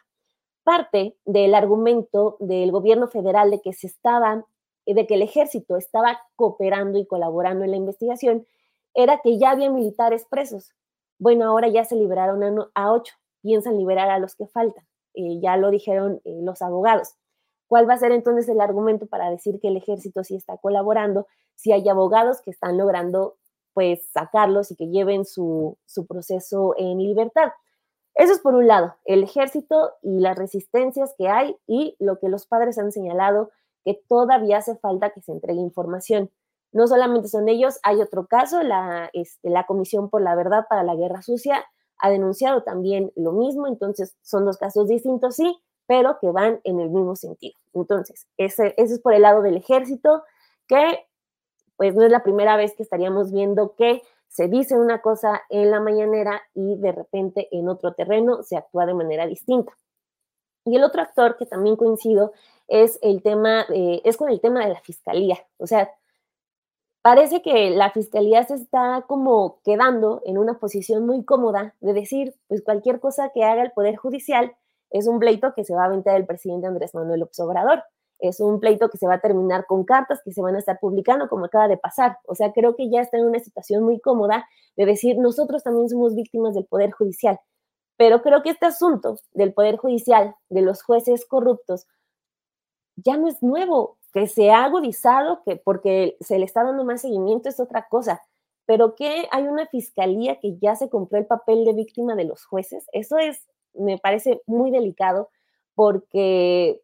Parte del argumento del gobierno federal de que se estaba, de que el ejército estaba cooperando y colaborando en la investigación, era que ya había militares presos. Bueno, ahora ya se liberaron a ocho piensan liberar a los que faltan. Eh, ya lo dijeron eh, los abogados. ¿Cuál va a ser entonces el argumento para decir que el ejército sí está colaborando si hay abogados que están logrando pues sacarlos y que lleven su, su proceso en libertad? Eso es por un lado, el ejército y las resistencias que hay y lo que los padres han señalado que todavía hace falta que se entregue información. No solamente son ellos, hay otro caso, la, este, la Comisión por la Verdad para la Guerra Sucia, ha denunciado también lo mismo, entonces son dos casos distintos, sí, pero que van en el mismo sentido. Entonces, ese, es por el lado del ejército, que pues no es la primera vez que estaríamos viendo que se dice una cosa en la mañanera y de repente en otro terreno se actúa de manera distinta. Y el otro actor que también coincido es el tema, es con el tema de la fiscalía. O sea, parece que la fiscalía se está como quedando en una posición muy cómoda de decir, pues cualquier cosa que haga el Poder Judicial es un pleito que se va a aventar el presidente Andrés Manuel López Obrador. Es un pleito que se va a terminar con cartas que se van a estar publicando, como acaba de pasar. O sea, creo que ya está en una situación muy cómoda de decir, nosotros también somos víctimas del Poder Judicial. Pero creo que este asunto del Poder Judicial, de los jueces corruptos, ya no es nuevo que se ha agudizado, que porque se le está dando más seguimiento es otra cosa, pero que hay una fiscalía que ya se compró el papel de víctima de los jueces, eso es, me parece muy delicado porque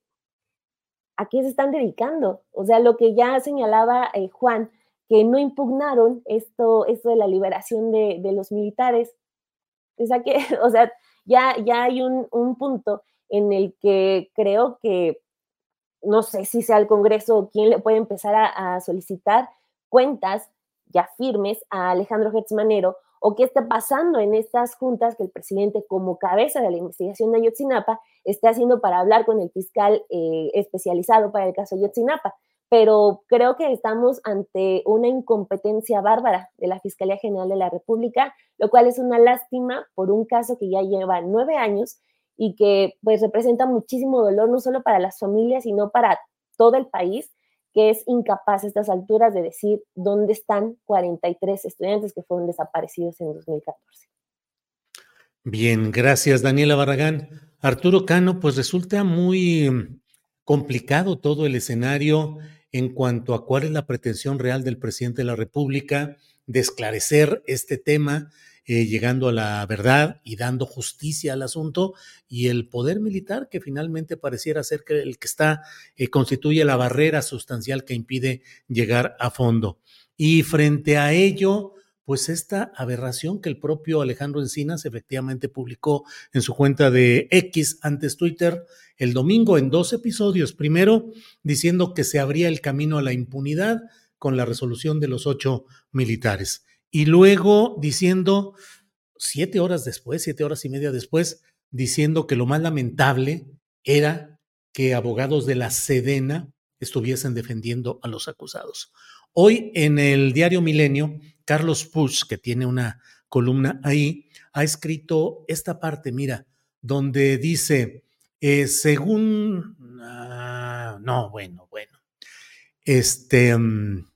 a qué se están dedicando. O sea, lo que ya señalaba eh, Juan, que no impugnaron esto, esto de la liberación de, los militares. O sea, que, o sea ya, ya hay un, un punto en el que creo que no sé si sea el Congreso quien le puede empezar a, solicitar cuentas ya firmes a Alejandro Gertzmanero o qué está pasando en estas juntas que el presidente, como cabeza de la investigación de Ayotzinapa, está haciendo para hablar con el fiscal eh, especializado para el caso Ayotzinapa. Pero creo que estamos ante una incompetencia bárbara de la Fiscalía General de la República, lo cual es una lástima por un caso que ya lleva nueve años y que pues representa muchísimo dolor no solo para las familias, sino para todo el país, que es incapaz a estas alturas de decir dónde están 43 estudiantes que fueron desaparecidos en 2014. Bien, gracias Daniela Barragán. Arturo Cano, pues resulta muy complicado todo el escenario en cuanto a cuál es la pretensión real del presidente de la República de esclarecer este tema eh, llegando a la verdad y dando justicia al asunto, y el poder militar que finalmente pareciera ser que el que está eh, constituye la barrera sustancial que impide llegar a fondo. Y frente a ello, pues esta aberración que el propio Alejandro Encinas efectivamente publicó en su cuenta de X antes Twitter el domingo en dos episodios. Primero, diciendo que se abría el camino a la impunidad con la resolución de los ocho militares y luego diciendo, siete horas después, siete horas y media después, diciendo que lo más lamentable era que abogados de la Sedena estuviesen defendiendo a los acusados. Hoy en el diario Milenio, Carlos Push, que tiene una columna ahí, ha escrito esta parte, mira, donde dice, eh, según, ah, no, bueno, bueno, este, mm,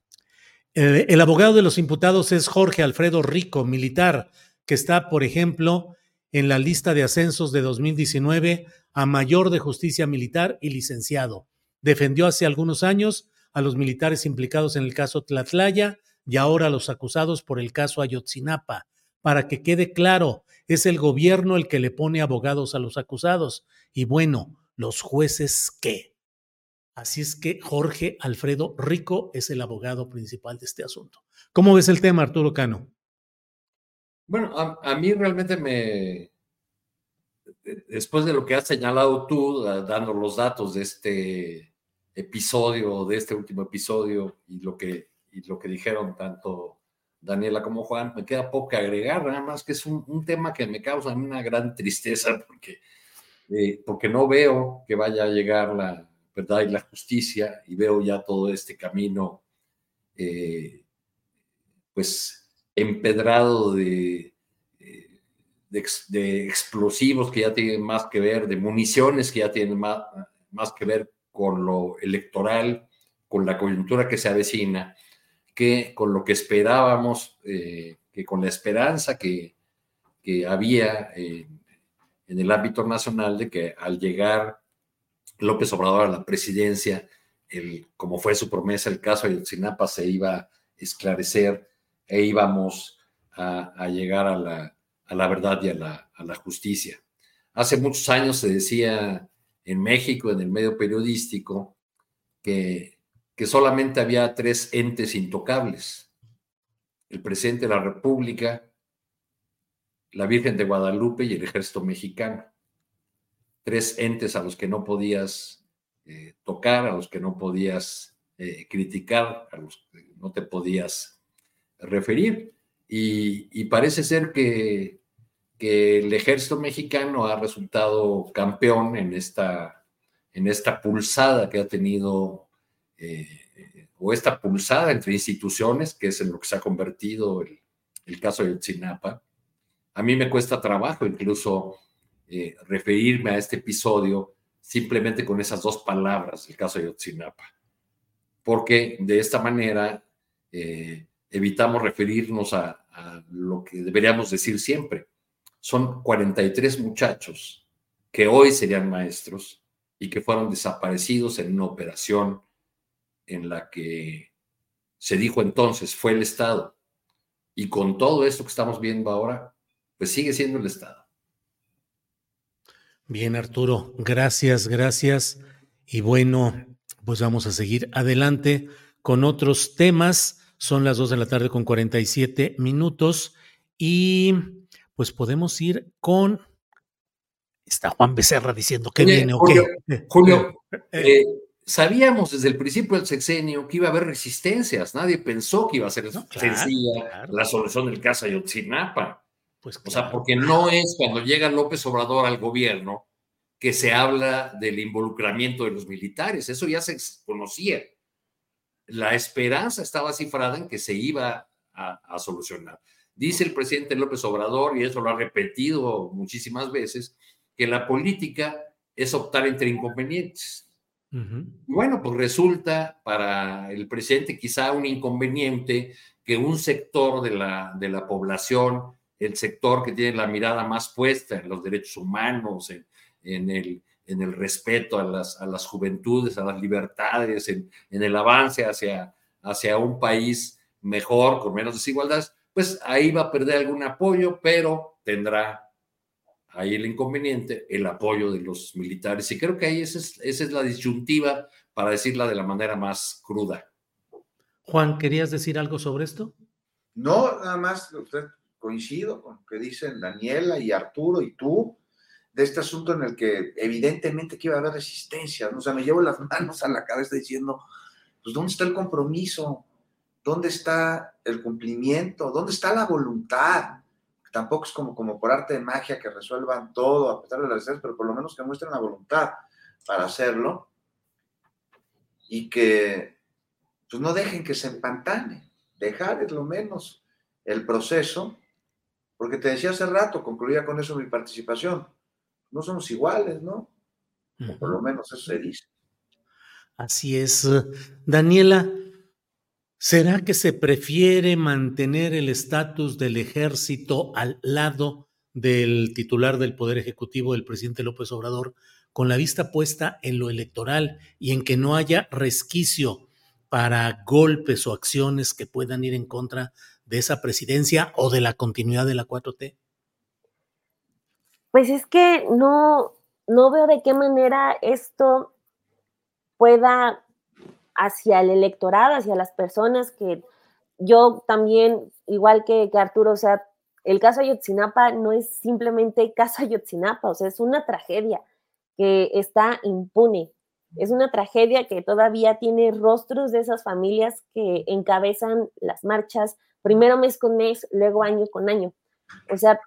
el, abogado de los imputados es Jorge Alfredo Rico, militar, que está, por ejemplo, en la lista de ascensos de 2019 a mayor de justicia militar y licenciado. Defendió hace algunos años a los militares implicados en el caso Tlatlaya y ahora a los acusados por el caso Ayotzinapa. Para que quede claro, es el gobierno el que le pone abogados a los acusados. Y bueno, ¿los jueces qué? Así es que Jorge Alfredo Rico es el abogado principal de este asunto. ¿Cómo ves el tema, Arturo Cano? Bueno, a, mí realmente me, después de lo que has señalado tú, dando los datos de este episodio, de este último episodio y lo que, y lo que dijeron tanto Daniela como Juan, me queda poco que agregar, nada más que es un, tema que me causa una gran tristeza porque, eh, porque no veo que vaya a llegar la, verdad y la justicia y veo ya todo este camino eh, pues empedrado de, eh, de, explosivos que ya tienen más que ver, de municiones que ya tienen más, más que ver con lo electoral, con la coyuntura que se avecina, que con lo que esperábamos, eh, que con la esperanza que, que había en el ámbito nacional de que al llegar López Obrador a la presidencia, el, como fue su promesa, el caso de Ayotzinapa se iba a esclarecer e íbamos a, llegar a la, verdad y a la, justicia. Hace muchos años se decía en México, en el medio periodístico, que solamente había tres entes intocables. El presidente de la República, la Virgen de Guadalupe y el ejército mexicano tres entes a los que no podías eh, tocar, a los que no podías eh, criticar, a los que no te podías referir. Y, parece ser que, que, el ejército mexicano ha resultado campeón en esta, en esta pulsada que ha tenido, eh, o esta pulsada entre instituciones, que es en lo que se ha convertido el, el caso de Tzinapa. A mí me cuesta trabajo incluso eh, referirme a este episodio simplemente con esas dos palabras, el caso de Yotzinapa, porque de esta manera eh, evitamos referirnos a, a, lo que deberíamos decir siempre. Son 43 muchachos que hoy serían maestros y que fueron desaparecidos en una operación en la que se dijo entonces fue el Estado. Y con todo esto que estamos viendo ahora, pues sigue siendo el Estado. Bien, Arturo, gracias, gracias. Y bueno, pues vamos a seguir adelante con otros temas. Son las 2 de la tarde con 47 minutos y pues podemos ir con... Está Juan Becerra diciendo que viene o qué. Julio, eh, eh, sabíamos desde el principio del sexenio que iba a haber resistencias. Nadie pensó que iba a ser sencilla la solución del caso Ayotzinapa. Pues O sea, porque no es cuando llega López Obrador al gobierno que se habla del involucramiento de los militares, eso ya se conocía. La esperanza estaba cifrada en que se iba a, solucionar. Dice el presidente López Obrador, y eso lo ha repetido muchísimas veces, que la política es optar entre inconvenientes. Bueno, pues resulta para el presidente quizá un inconveniente que un sector de la, de la población el sector que tiene la mirada más puesta en los derechos humanos, en, el, en el respeto a las, a las juventudes, a las libertades, en, el avance hacia, hacia un país mejor, con menos desigualdades, pues ahí va a perder algún apoyo, pero tendrá ahí el inconveniente, el apoyo de los militares. Y creo que ahí esa es, esa es la disyuntiva, para decirla de la manera más cruda. Juan, ¿querías decir algo sobre esto? No, nada más usted coincido con lo que dicen Daniela y Arturo y tú de este asunto en el que evidentemente que iba a haber resistencia. ¿no? O sea, me llevo las manos a la cabeza diciendo, pues, ¿dónde está el compromiso? ¿Dónde está el cumplimiento? ¿Dónde está la voluntad? Tampoco es como, como por arte de magia que resuelvan todo a pesar de las necesidades, pero por lo menos que muestren la voluntad para hacerlo y que pues no dejen que se empantane, dejar es lo menos el proceso, porque te decía hace rato, concluía con eso mi participación, no somos iguales, ¿no? por lo menos eso se dice. Así es. Daniela, ¿será que se prefiere mantener el estatus del ejército al lado del titular del Poder Ejecutivo, el presidente López Obrador, con la vista puesta en lo electoral y en que no haya resquicio para golpes o acciones que puedan ir en contra de esa presidencia o de la continuidad de la 4T? Pues es que no, no veo de qué manera esto pueda hacia el electorado, hacia las personas que yo también, igual que, Arturo, o sea, el caso Ayotzinapa no es simplemente caso Ayotzinapa, o sea, es una tragedia que está impune. Es una tragedia que todavía tiene rostros de esas familias que encabezan las marchas, primero mes con mes, luego año con año. O sea,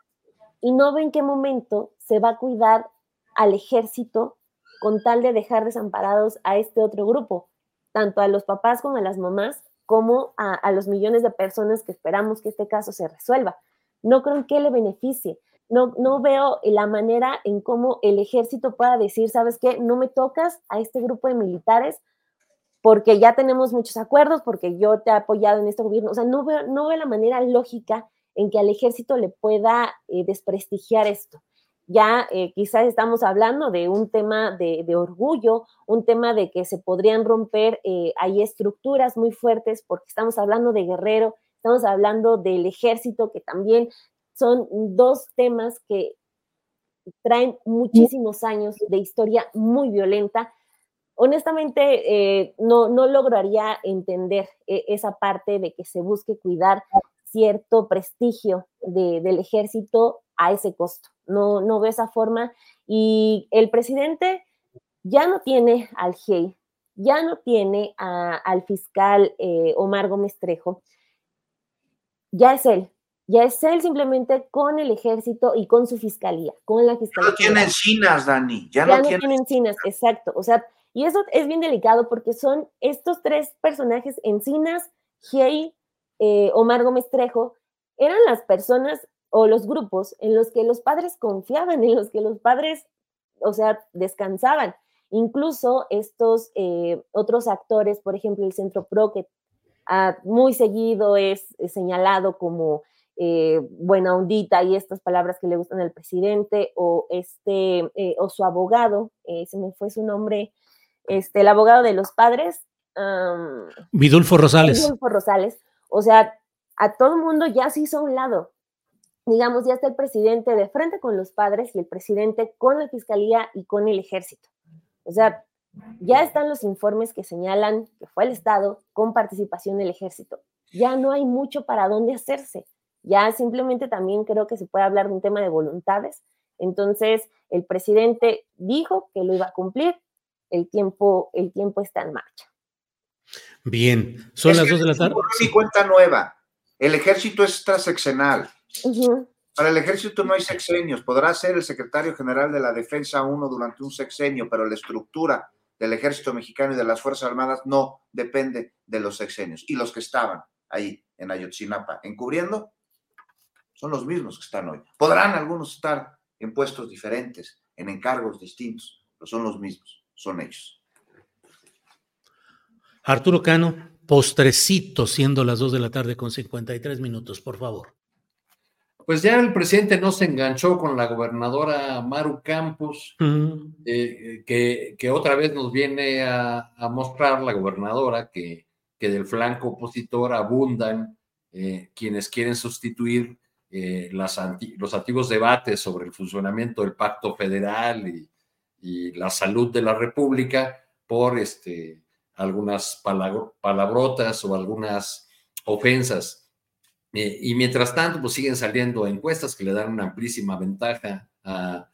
y no ve en qué momento se va a cuidar al ejército con tal de dejar desamparados a este otro grupo, tanto a los papás como a las mamás, como a, los millones de personas que esperamos que este caso se resuelva. No creo que le beneficie. No, no veo la manera en cómo el ejército pueda decir, ¿sabes qué? No me tocas a este grupo de militares porque ya tenemos muchos acuerdos, porque yo te he apoyado en este gobierno. O sea, no veo, no veo la manera lógica en que al ejército le pueda eh, desprestigiar esto. Ya eh, quizás estamos hablando de un tema de, orgullo, un tema de que se podrían romper eh, estructuras muy fuertes, porque estamos hablando de guerrero, estamos hablando del ejército, que también son dos temas que traen muchísimos años de historia muy violenta. Honestamente, no, no lograría entender esa parte de que se busque cuidar cierto prestigio del ejército a ese costo. No, no veo esa forma. Y el presidente ya no tiene al GEI, ya no tiene al fiscal eh, Omar Gómez Trejo, ya es él, ya es él simplemente con el ejército y con su fiscalía, con la fiscalía. Ya no tiene encinas, Dani, ya, no, tiene encinas, exacto. O sea, y eso es bien delicado porque son estos tres personajes, encinas, GEI eh, Omar Gómez Trejo, eran las personas o los grupos en los que los padres confiaban, en los que los padres, o sea, descansaban. Incluso estos eh, otros actores, por ejemplo, el Centro Pro, que ah, muy seguido es, señalado como eh, buena ondita y estas palabras que le gustan al presidente, o este, o su abogado, se me fue su nombre, este, el abogado de los padres. Vidulfo Rosales. Vidulfo Rosales o sea, a todo el mundo ya se hizo a un lado. Digamos, ya está el presidente de frente con los padres y el presidente con la fiscalía y con el ejército. O sea, ya están los informes que señalan que fue el Estado con participación del ejército. Ya no hay mucho para dónde hacerse. Ya simplemente también creo que se puede hablar de un tema de voluntades. Entonces, el presidente dijo que lo iba a cumplir. El tiempo, el tiempo está en marcha. Bien, son las dos de la tarde. Mi cuenta nueva. El ejército es transeccional. Para el ejército no hay sexenios. Podrá ser el secretario general de la defensa uno durante un sexenio, pero la estructura del ejército mexicano y de las Fuerzas Armadas no depende de los sexenios. Y los que estaban ahí en Ayotzinapa encubriendo son los mismos que están hoy. Podrán algunos estar en puestos diferentes, en encargos distintos, pero son los mismos, son ellos. Arturo Cano, postrecito, siendo las 2 de la tarde con 53 minutos, por favor. Pues ya el presidente no se enganchó con la gobernadora Maru Campos, eh, que, que, otra vez nos viene a, mostrar la gobernadora que, que, del flanco opositor abundan eh, quienes quieren sustituir eh, las los antiguos debates sobre el funcionamiento del pacto federal y, la salud de la República por este, algunas palabrotas o algunas ofensas. Eh, y mientras tanto, pues siguen saliendo encuestas que le dan una amplísima ventaja a,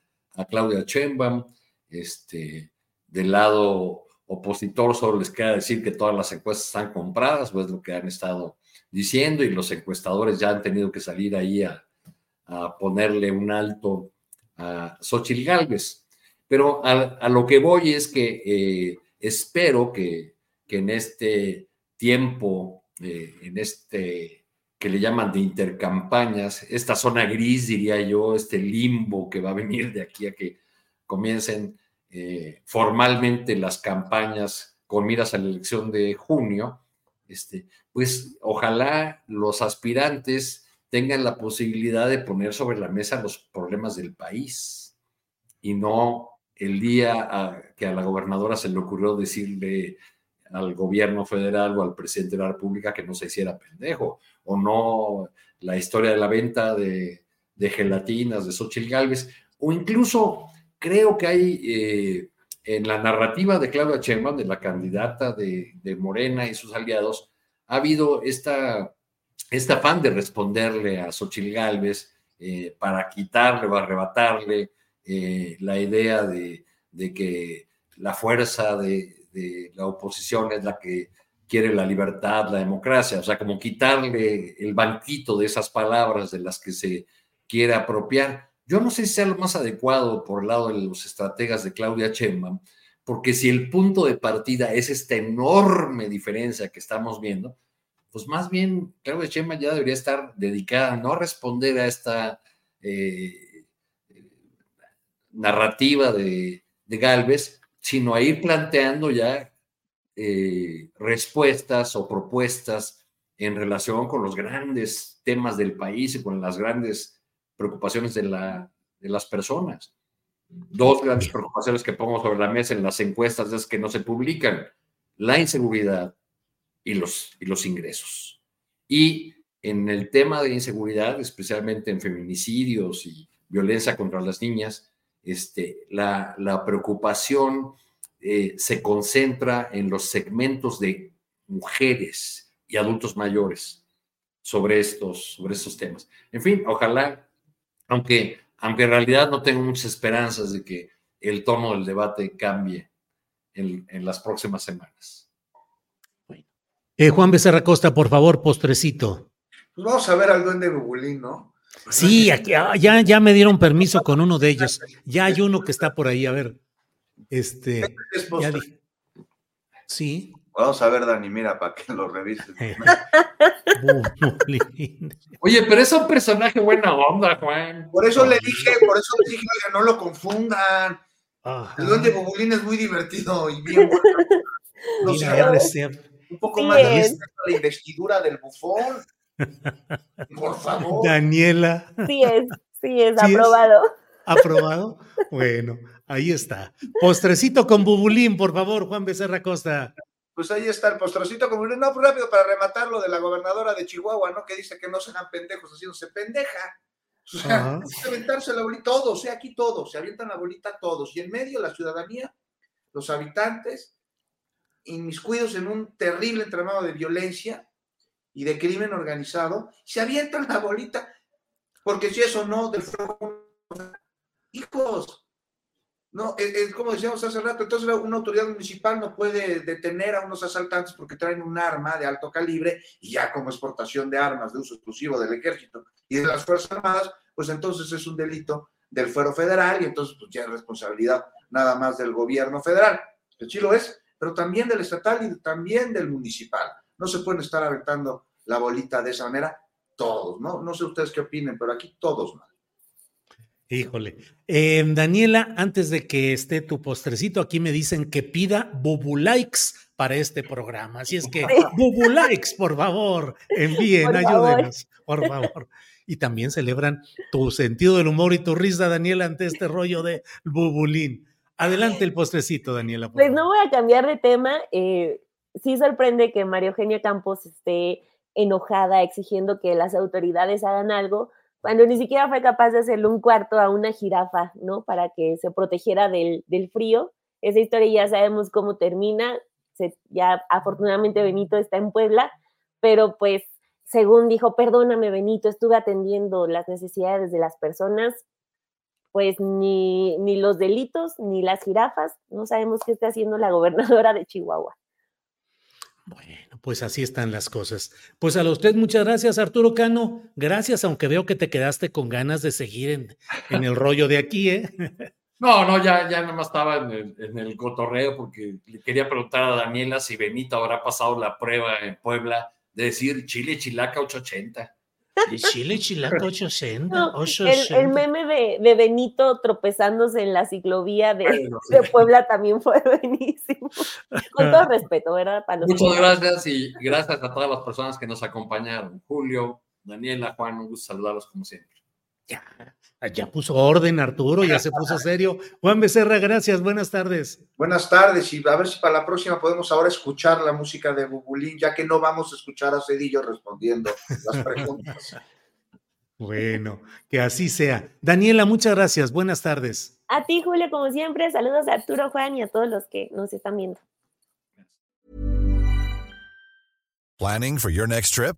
Claudia Sheinbaum. Este, del lado opositor solo les queda decir que todas las encuestas están compradas, pues lo que han estado diciendo y los encuestadores ya han tenido que salir ahí a, ponerle un alto a Xochitl Galvez. Pero a, lo que voy es que eh, espero que, en este tiempo, eh, en este que le llaman de intercampañas, esta zona gris, diría yo, este limbo que va a venir de aquí a que comiencen eh, formalmente las campañas con miras a la elección de junio, este, pues ojalá los aspirantes tengan la posibilidad de poner sobre la mesa los problemas del país y no el día que a la gobernadora se le ocurrió decirle al gobierno federal o al presidente de la República que no se hiciera pendejo, o no la historia de la venta de, gelatinas de Xochitl Galvez, o incluso creo que hay eh, en la narrativa de Claudia Sheinbaum, de la candidata de, Morena y sus aliados, ha habido esta, este afán de responderle a Xochitl Galvez eh, para quitarle o arrebatarle eh, la idea de, que la fuerza de, la oposición es la que quiere la libertad, la democracia, o sea, como quitarle el banquito de esas palabras de las que se quiere apropiar. Yo no sé si sea lo más adecuado por el lado de los estrategas de Claudia Sheinbaum, porque si el punto de partida es esta enorme diferencia que estamos viendo, pues más bien Claudia Sheinbaum ya debería estar dedicada a no responder a esta eh, narrativa de, de Galvez, sino a ir planteando ya eh, respuestas o propuestas en relación con los grandes temas del país y con las grandes preocupaciones de, la, de las personas. Dos grandes preocupaciones que pongo sobre la mesa en las encuestas es que no se publican, la inseguridad y los, y los ingresos. Y en el tema de inseguridad, especialmente en feminicidios y violencia contra las niñas, este, la, la preocupación eh, se concentra en los segmentos de mujeres y adultos mayores sobre estos, sobre estos temas. En fin, ojalá aunque, aunque en realidad no tengo muchas esperanzas de que el tono del debate cambie en, las próximas semanas. Eh, Juan Becerra Costa, por favor, postrecito. Pues vamos a ver al duende Bubulín, ¿no? Sí, aquí, ah, ya, ya me dieron permiso con uno de ellos. Ya hay uno que está por ahí, a ver. Este. Sí. Vamos a ver, Dani, mira, para que lo revises. Oye, pero es un personaje buena onda, Juan. Por eso le dije, por eso le dije, que no lo confundan. El duende Bobulín es muy divertido y bien bueno. un poco más de la investidura del bufón. Por favor. Daniela. Sí es, sí es, aprobado. ¿Aprobado? Bueno, ahí está. Postrecito con Bubulín, por favor, Juan Becerra Costa pues ahí está el postrocito como no, pues rápido para rematar lo de la gobernadora de Chihuahua, ¿no? Que dice que no se hagan pendejos haciéndose pendeja. O sea, aventarse la bolita, todos, o sea, aquí todos, se avientan la bolita todos. Y en medio la ciudadanía, los habitantes, inmiscuidos en un terrible entramado de violencia y de crimen organizado, se avientan la bolita, porque si eso no, del fuego, hijos, no, es, como decíamos hace rato, entonces una autoridad municipal no puede detener a unos asaltantes porque traen un arma de alto calibre y ya como exportación de armas de uso exclusivo del ejército y de las Fuerzas Armadas, pues entonces es un delito del fuero federal y entonces pues ya es responsabilidad nada más del gobierno federal. El chilo es, pero también del estatal y también del municipal. No se pueden estar aventando la bolita de esa manera todos, ¿no? No sé ustedes qué opinen, pero aquí todos, ¿no? Híjole. Eh, Daniela, antes de que esté tu postrecito, aquí me dicen que pida Bubulikes para este programa. Así es que, Bubulikes, por favor, envíen, ayúdenos, por favor. Y también celebran tu sentido del humor y tu risa, Daniela, ante este rollo de Bubulín. Adelante el postrecito, Daniela. Pues no voy a cambiar de tema. Eh, sí sorprende que María Eugenia Campos esté enojada exigiendo que las autoridades hagan algo, cuando ni siquiera fue capaz de hacerle un cuarto a una jirafa, ¿no? Para que se protegiera del, del frío. Esa historia ya sabemos cómo termina. ya afortunadamente Benito está en Puebla, pero pues según dijo, perdóname Benito, estuve atendiendo las necesidades de las personas, pues ni, ni los delitos ni las jirafas, no sabemos qué está haciendo la gobernadora de Chihuahua. Bueno, pues así están las cosas. Pues a tres, muchas gracias, Arturo Cano. Gracias, aunque veo que te quedaste con ganas de seguir en, el rollo de aquí, ¿eh? No, no, ya, ya más estaba en el, en el cotorreo porque le quería preguntar a Daniela si Benito habrá pasado la prueba en Puebla de decir Chile Chilaca 880. Y Chile Chilaca 880. El, meme de, Benito tropezándose en la ciclovía de, Puebla también fue buenísimo. Con todo respeto, ¿verdad? Muchas gracias y gracias a todas las personas que nos acompañaron. Julio, Daniela, Juan, un gusto saludarlos como siempre. Ya, ya puso orden Arturo, ya se puso serio. Juan Becerra, gracias, buenas tardes. Buenas tardes y a ver si para la próxima podemos ahora escuchar la música de Bubulín, ya que no vamos a escuchar a Cedillo respondiendo las preguntas. bueno, que así sea. Daniela, muchas gracias, buenas tardes. A ti, Julio, como siempre, saludos a Arturo, Juan y a todos los que nos están viendo. Planning for your next trip?